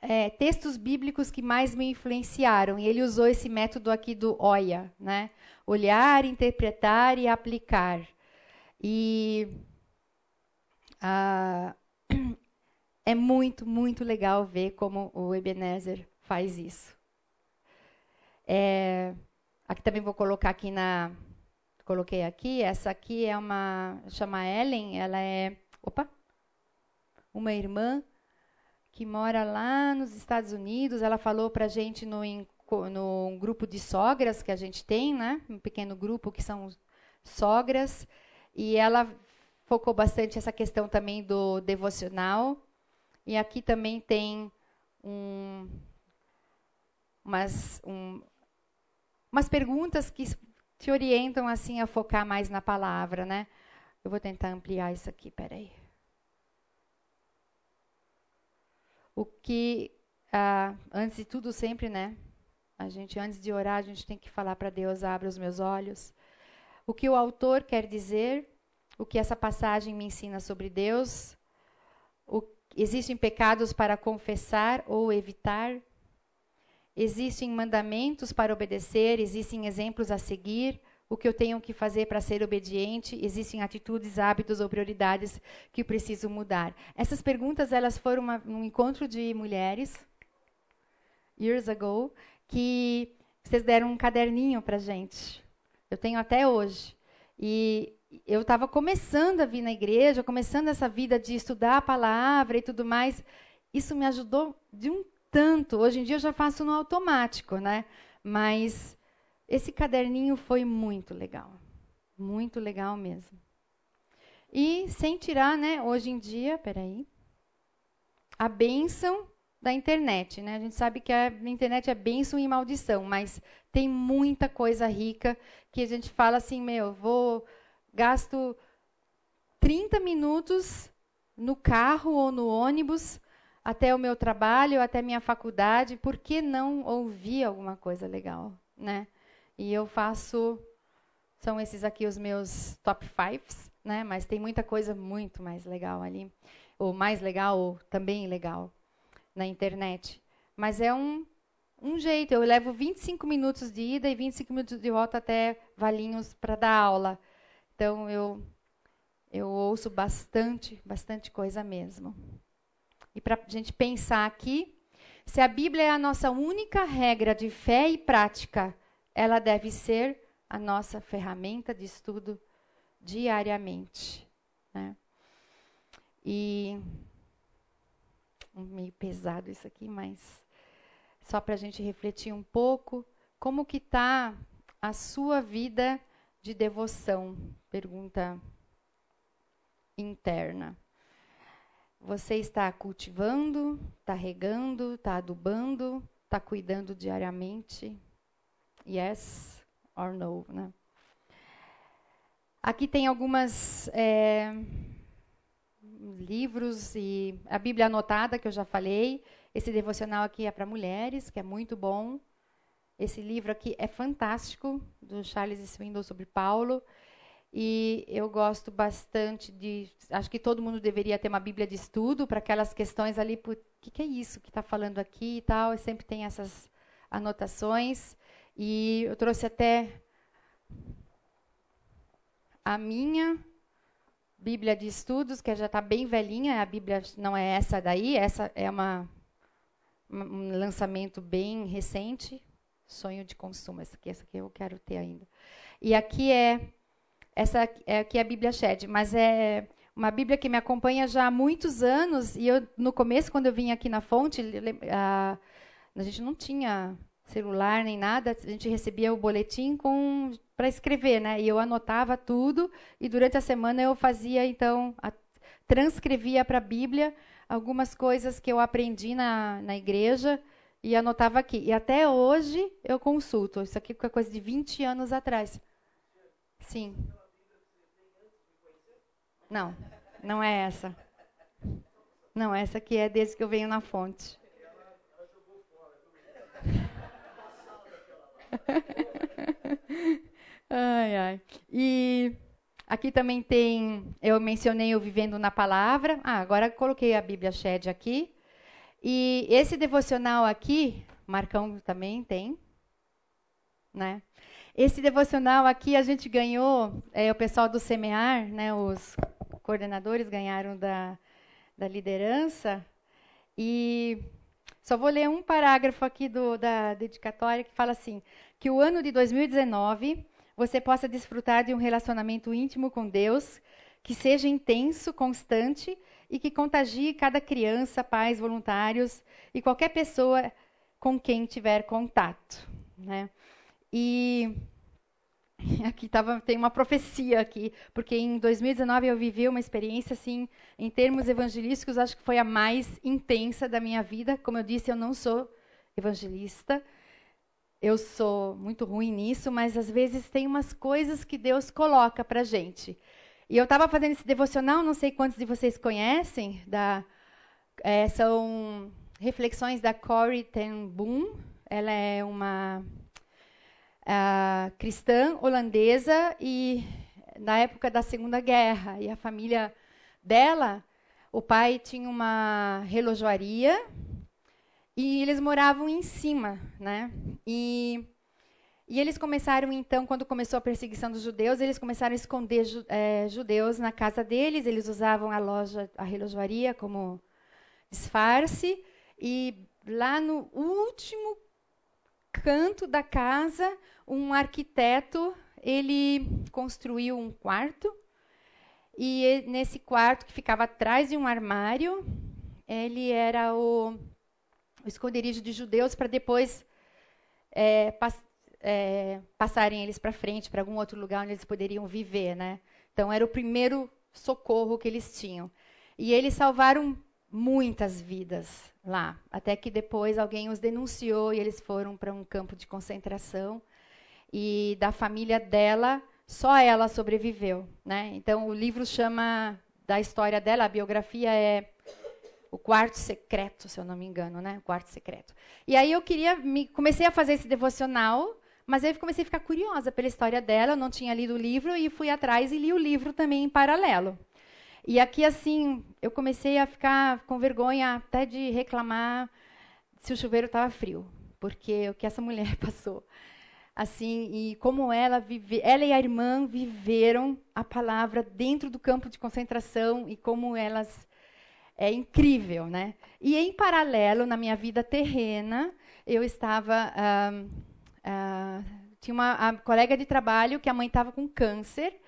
é, textos bíblicos que mais me influenciaram. E ele usou esse método aqui do OIA, né? Olhar, interpretar e aplicar. E ah, é muito, muito legal ver como o Ebenezer faz isso. É, aqui também vou colocar aqui na coloquei aqui. Essa aqui é uma chama Ellen. Ela é opa uma irmã que mora lá nos Estados Unidos. Ela falou para a gente no, no grupo de sogras que a gente tem, né? Um pequeno grupo que são sogras. E ela focou bastante essa questão também do devocional. E aqui também tem um, umas, um, umas perguntas que te orientam assim a focar mais na palavra, né? Eu vou tentar ampliar isso aqui, peraí. o que, ah, antes de tudo, sempre, né? A gente, antes de orar, a gente tem que falar para Deus: abra os meus olhos. O que o autor quer dizer, o que essa passagem me ensina sobre Deus, O, existem pecados para confessar ou evitar? Existem mandamentos para obedecer? Existem exemplos a seguir? O que eu tenho que fazer para ser obediente? Existem atitudes, hábitos ou prioridades que preciso mudar? Essas perguntas elas foram uma, um encontro de mulheres years ago que vocês deram um caderninho para gente. Eu tenho até hoje. E eu estava começando a vir na igreja, começando essa vida de estudar a palavra e tudo mais. Isso me ajudou de um tanto. Hoje em dia eu já faço no automático, né? Mas esse caderninho foi muito legal. Muito legal mesmo. E sem tirar, né, hoje em dia, peraí, a bênção da internet, né? A gente sabe que a internet é bênção e maldição, mas tem muita coisa rica que a gente fala assim, meu, vou gasto 30 minutos no carro ou no ônibus até o meu trabalho, até minha faculdade, por que não ouvir alguma coisa legal, né? E eu faço são esses aqui os meus top fives, né? Mas tem muita coisa muito mais legal ali, ou mais legal ou também legal na internet. Mas é um um jeito, eu levo 25 minutos de ida e 25 minutos de volta até Valinhos para dar aula. Então eu eu ouço bastante, bastante coisa mesmo. E para a gente pensar aqui, se a Bíblia é a nossa única regra de fé e prática, ela deve ser a nossa ferramenta de estudo diariamente. Né? E meio pesado isso aqui, mas só para a gente refletir um pouco como que está a sua vida de devoção? Pergunta interna. Você está cultivando, está regando, está adubando, está cuidando diariamente? Yes or no, né? Aqui tem algumas é, livros e a Bíblia anotada que eu já falei. Esse devocional aqui é para mulheres, que é muito bom. Esse livro aqui é fantástico, do Charles Swindoll sobre Paulo. E eu gosto bastante de. Acho que todo mundo deveria ter uma Bíblia de estudo para aquelas questões ali. O que, que é isso que está falando aqui e tal? E sempre tem essas anotações. E eu trouxe até a minha Bíblia de estudos, que já está bem velhinha. A Bíblia não é essa daí, essa é uma, um lançamento bem recente, sonho de consumo. Essa aqui, essa aqui eu quero ter ainda. E aqui é essa é aqui é a Bíblia Shed, mas é uma Bíblia que me acompanha já há muitos anos. E eu no começo, quando eu vim aqui na fonte, a, a gente não tinha celular nem nada, a gente recebia o boletim com para escrever, né? E eu anotava tudo e durante a semana eu fazia então a, transcrevia para a Bíblia algumas coisas que eu aprendi na, na igreja e anotava aqui. E até hoje eu consulto. Isso aqui é coisa de 20 anos atrás. Sim. Não, não é essa. Não, essa aqui é desde que eu venho na fonte. ai, ai. E Aqui também tem, eu mencionei o Vivendo na Palavra. Ah, agora coloquei a Bíblia Shed aqui. E esse devocional aqui, Marcão também tem, né? Esse devocional aqui a gente ganhou, é, o pessoal do Semear, né, os coordenadores ganharam da, da liderança. E só vou ler um parágrafo aqui do, da dedicatória que fala assim: que o ano de 2019 você possa desfrutar de um relacionamento íntimo com Deus, que seja intenso, constante e que contagie cada criança, pais, voluntários e qualquer pessoa com quem tiver contato. Né? E aqui tava, tem uma profecia aqui, porque em 2019 eu vivi uma experiência assim, em termos evangelísticos, acho que foi a mais intensa da minha vida. Como eu disse, eu não sou evangelista, eu sou muito ruim nisso, mas às vezes tem umas coisas que Deus coloca para gente. E eu estava fazendo esse devocional, não sei quantos de vocês conhecem, da, é, são reflexões da Corrie ten Boom. Ela é uma uh, cristã holandesa e na época da Segunda Guerra e a família dela o pai tinha uma relojoaria e eles moravam em cima, né? E, e eles começaram, então, quando começou a perseguição dos judeus, eles começaram a esconder ju, é, judeus na casa deles. Eles usavam a loja, a relojoaria como disfarce. E lá no último canto da casa, um arquiteto ele construiu um quarto e nesse quarto que ficava atrás de um armário, ele era o, o esconderijo de judeus para depois é, pass, é, passarem eles para frente para algum outro lugar onde eles poderiam viver, né? Então era o primeiro socorro que eles tinham. E eles salvaram muitas vidas lá, até que depois alguém os denunciou e eles foram para um campo de concentração. E da família dela, só ela sobreviveu, né? Então o livro chama da história dela, a biografia é o quarto secreto, se eu não me engano, né? O quarto secreto. E aí eu queria me comecei a fazer esse devocional, mas aí comecei a ficar curiosa pela história dela, eu não tinha lido o livro e fui atrás e li o livro também em paralelo. E aqui, assim, eu comecei a ficar com vergonha até de reclamar se o chuveiro estava frio, porque o que essa mulher passou. Assim, e como ela vive, ela e a irmã viveram a palavra dentro do campo de concentração e como elas é incrível, né? E em paralelo, na minha vida terrena, eu estava ah, ah, tinha uma colega de trabalho que a mãe estava com câncer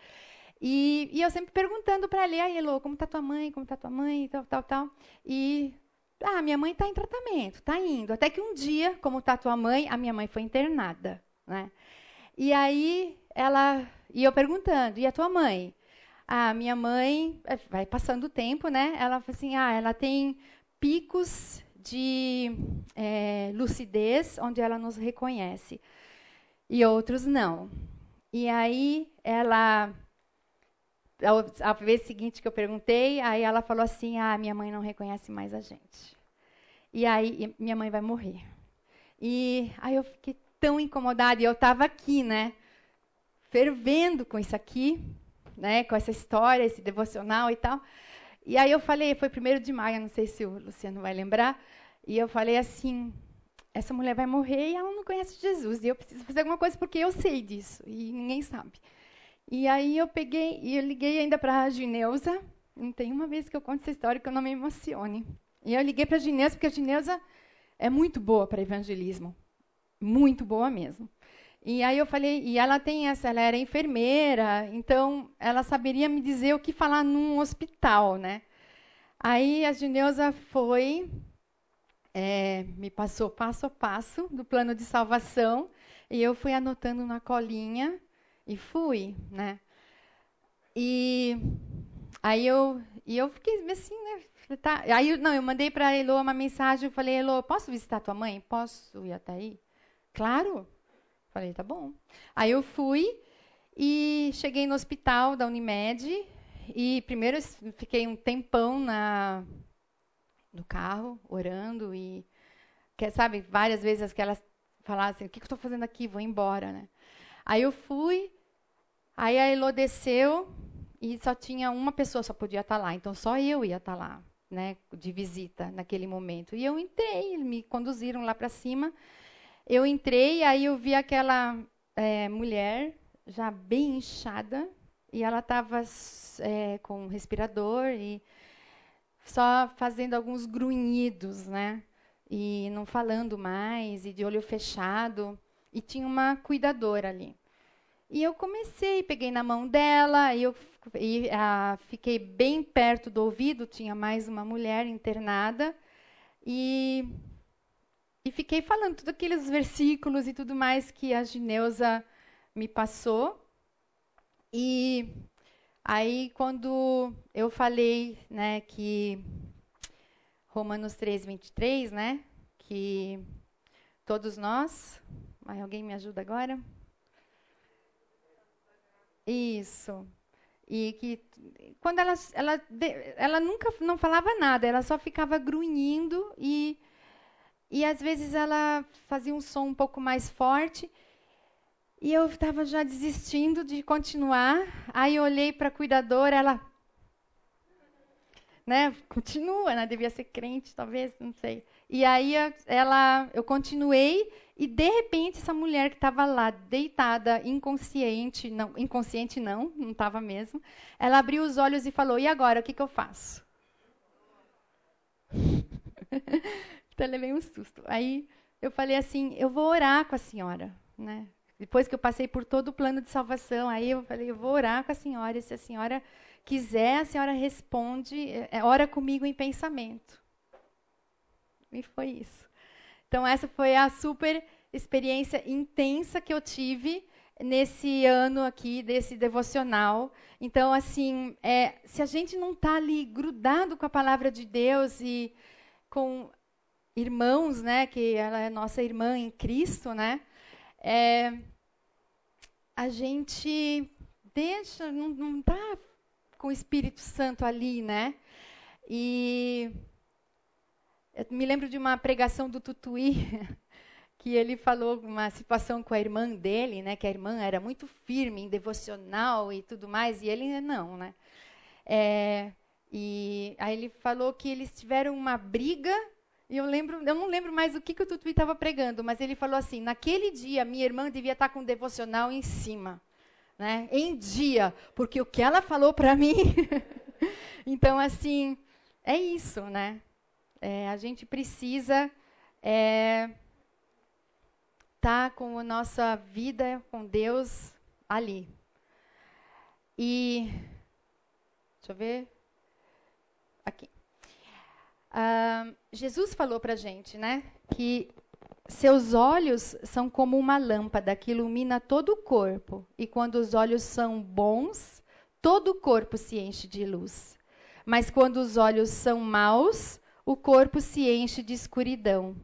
e, e, eu sempre perguntando para ela, aí, Elô, como está tua mãe, como está tua mãe, tal, tal, tal. E, ah, minha mãe está em tratamento, está indo. Até que um dia, como está tua mãe, a minha mãe foi internada, né? E aí, ela, e eu perguntando, e a tua mãe? Ah, minha mãe, eh, vai passando o tempo, né? Ela assim, ah, ela tem picos de é, lucidez onde ela nos reconhece e outros não. E aí ela a vez seguinte que eu perguntei, aí ela falou assim: "Ah, minha mãe não reconhece mais a gente. E aí minha mãe vai morrer". E aí eu fiquei tão incomodada e eu estava aqui, né, fervendo com isso aqui, né, com essa história, esse devocional e tal. E aí eu falei, foi primeiro de maio, não sei se o Luciano vai lembrar, e eu falei assim: essa mulher vai morrer e ela não conhece Jesus, e eu preciso fazer alguma coisa porque eu sei disso e ninguém sabe. E aí eu peguei e eu liguei ainda para a Gineusa. Não tem uma vez que eu conto essa história que eu não me emocione. E eu liguei para a Gineusa porque a Gineusa é muito boa para evangelismo. Muito boa mesmo. E aí eu falei, e ela tem essa, ela era enfermeira, então ela saberia me dizer o que falar num hospital, né? Aí a Gineusa foi, é, me passou passo a passo do plano de salvação, e eu fui anotando na colinha e fui, né? E aí eu, e eu fiquei assim, né? Tá. Aí não, eu mandei para a Elo uma mensagem, eu falei, Elo, posso visitar tua mãe? Posso ir até aí? Claro. Falei, tá bom. Aí eu fui e cheguei no hospital da Unimed e primeiro fiquei um tempão na no carro orando e sabe várias vezes que elas falassem o que, que eu estou fazendo aqui vou embora né aí eu fui Aí a Elo desceu e só tinha uma pessoa só podia estar lá, então só eu ia estar lá, né, de visita naquele momento. E eu entrei, me conduziram lá para cima. Eu entrei, aí eu vi aquela é, mulher já bem inchada e ela estava é, com um respirador e só fazendo alguns grunhidos, né? E não falando mais, e de olho fechado. E tinha uma cuidadora ali. E eu comecei, peguei na mão dela, e eu e, ah, fiquei bem perto do ouvido, tinha mais uma mulher internada, e, e fiquei falando todos aqueles versículos e tudo mais que a Gineusa me passou. E aí, quando eu falei né, que Romanos 3, 23, né, que todos nós. Alguém me ajuda agora? Isso. E que quando ela, ela, ela nunca não falava nada, ela só ficava grunhindo e, e às vezes ela fazia um som um pouco mais forte. E eu estava já desistindo de continuar. Aí olhei para a cuidadora, ela. né? Continua, né? Devia ser crente, talvez, não sei. E aí ela, eu continuei e de repente essa mulher que estava lá deitada, inconsciente, não, inconsciente não, não estava mesmo. Ela abriu os olhos e falou: "E agora, o que, que eu faço?" eu levei um susto. Aí eu falei assim: "Eu vou orar com a senhora", né? Depois que eu passei por todo o plano de salvação, aí eu falei: "Eu vou orar com a senhora, e se a senhora quiser, a senhora responde, é, ora comigo em pensamento. E foi isso. Então, essa foi a super experiência intensa que eu tive nesse ano aqui, desse devocional. Então, assim, é, se a gente não está ali grudado com a palavra de Deus e com irmãos, né, que ela é nossa irmã em Cristo, né, é, a gente deixa, não está com o Espírito Santo ali, né? E eu me lembro de uma pregação do Tutuí, que ele falou uma situação com a irmã dele, né? Que a irmã era muito firme devocional e tudo mais, e ele não, né? É, e aí ele falou que eles tiveram uma briga e eu lembro, eu não lembro mais o que, que o Tutuí estava pregando, mas ele falou assim: naquele dia minha irmã devia estar com o devocional em cima né, em dia, porque o que ela falou para mim. então, assim, é isso, né? É, a gente precisa é, tá com a nossa vida com Deus ali. E deixa eu ver aqui. Uh, Jesus falou para gente, né, que seus olhos são como uma lâmpada que ilumina todo o corpo, e quando os olhos são bons, todo o corpo se enche de luz. Mas quando os olhos são maus, o corpo se enche de escuridão.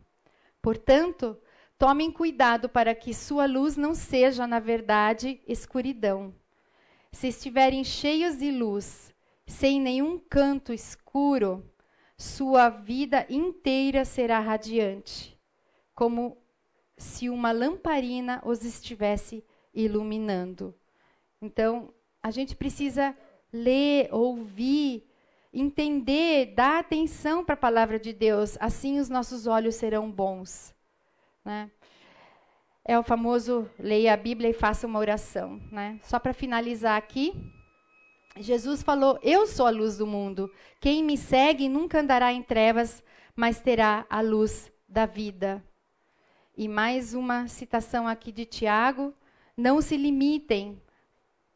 Portanto, tomem cuidado para que sua luz não seja, na verdade, escuridão. Se estiverem cheios de luz, sem nenhum canto escuro, sua vida inteira será radiante como se uma lamparina os estivesse iluminando. Então, a gente precisa ler, ouvir, entender, dar atenção para a palavra de Deus, assim os nossos olhos serão bons. Né? É o famoso leia a Bíblia e faça uma oração. Né? Só para finalizar aqui, Jesus falou: Eu sou a luz do mundo. Quem me segue nunca andará em trevas, mas terá a luz da vida. E mais uma citação aqui de Tiago: Não se limitem,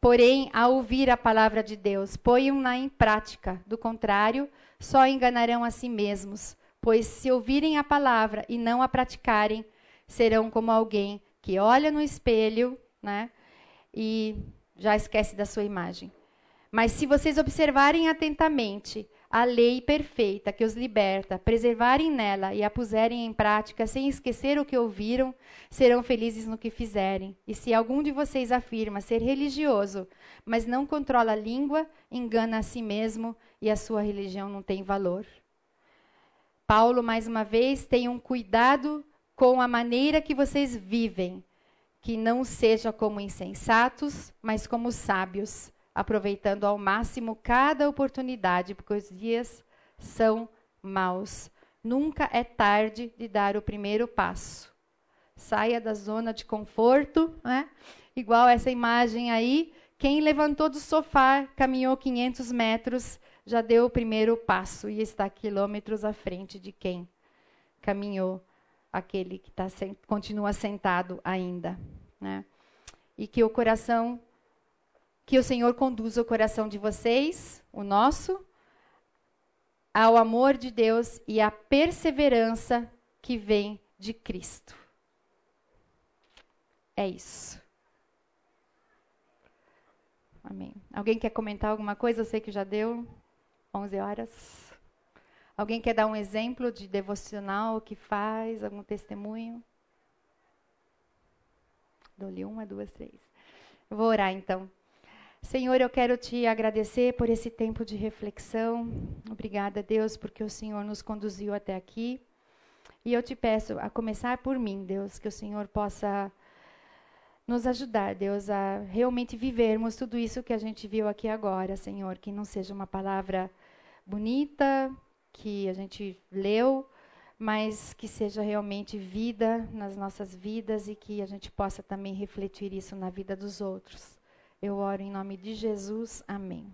porém, a ouvir a palavra de Deus, ponham-na em prática. Do contrário, só enganarão a si mesmos. Pois se ouvirem a palavra e não a praticarem, serão como alguém que olha no espelho, né? E já esquece da sua imagem. Mas se vocês observarem atentamente a lei perfeita que os liberta, preservarem nela e a puserem em prática sem esquecer o que ouviram, serão felizes no que fizerem. E se algum de vocês afirma ser religioso, mas não controla a língua, engana a si mesmo e a sua religião não tem valor. Paulo, mais uma vez, tenham cuidado com a maneira que vocês vivem, que não seja como insensatos, mas como sábios aproveitando ao máximo cada oportunidade, porque os dias são maus. Nunca é tarde de dar o primeiro passo. Saia da zona de conforto, né? Igual essa imagem aí, quem levantou do sofá, caminhou 500 metros, já deu o primeiro passo e está quilômetros à frente de quem caminhou, aquele que tá, continua sentado ainda. Né? E que o coração que o Senhor conduza o coração de vocês, o nosso, ao amor de Deus e à perseverança que vem de Cristo. É isso. Amém. Alguém quer comentar alguma coisa? Eu sei que já deu 11 horas. Alguém quer dar um exemplo de devocional que faz, algum testemunho? Dou-lhe uma, duas, três. Eu vou orar então. Senhor, eu quero te agradecer por esse tempo de reflexão. Obrigada, Deus, porque o Senhor nos conduziu até aqui. E eu te peço, a começar por mim, Deus, que o Senhor possa nos ajudar, Deus, a realmente vivermos tudo isso que a gente viu aqui agora, Senhor. Que não seja uma palavra bonita que a gente leu, mas que seja realmente vida nas nossas vidas e que a gente possa também refletir isso na vida dos outros. Eu oro em nome de Jesus. Amém.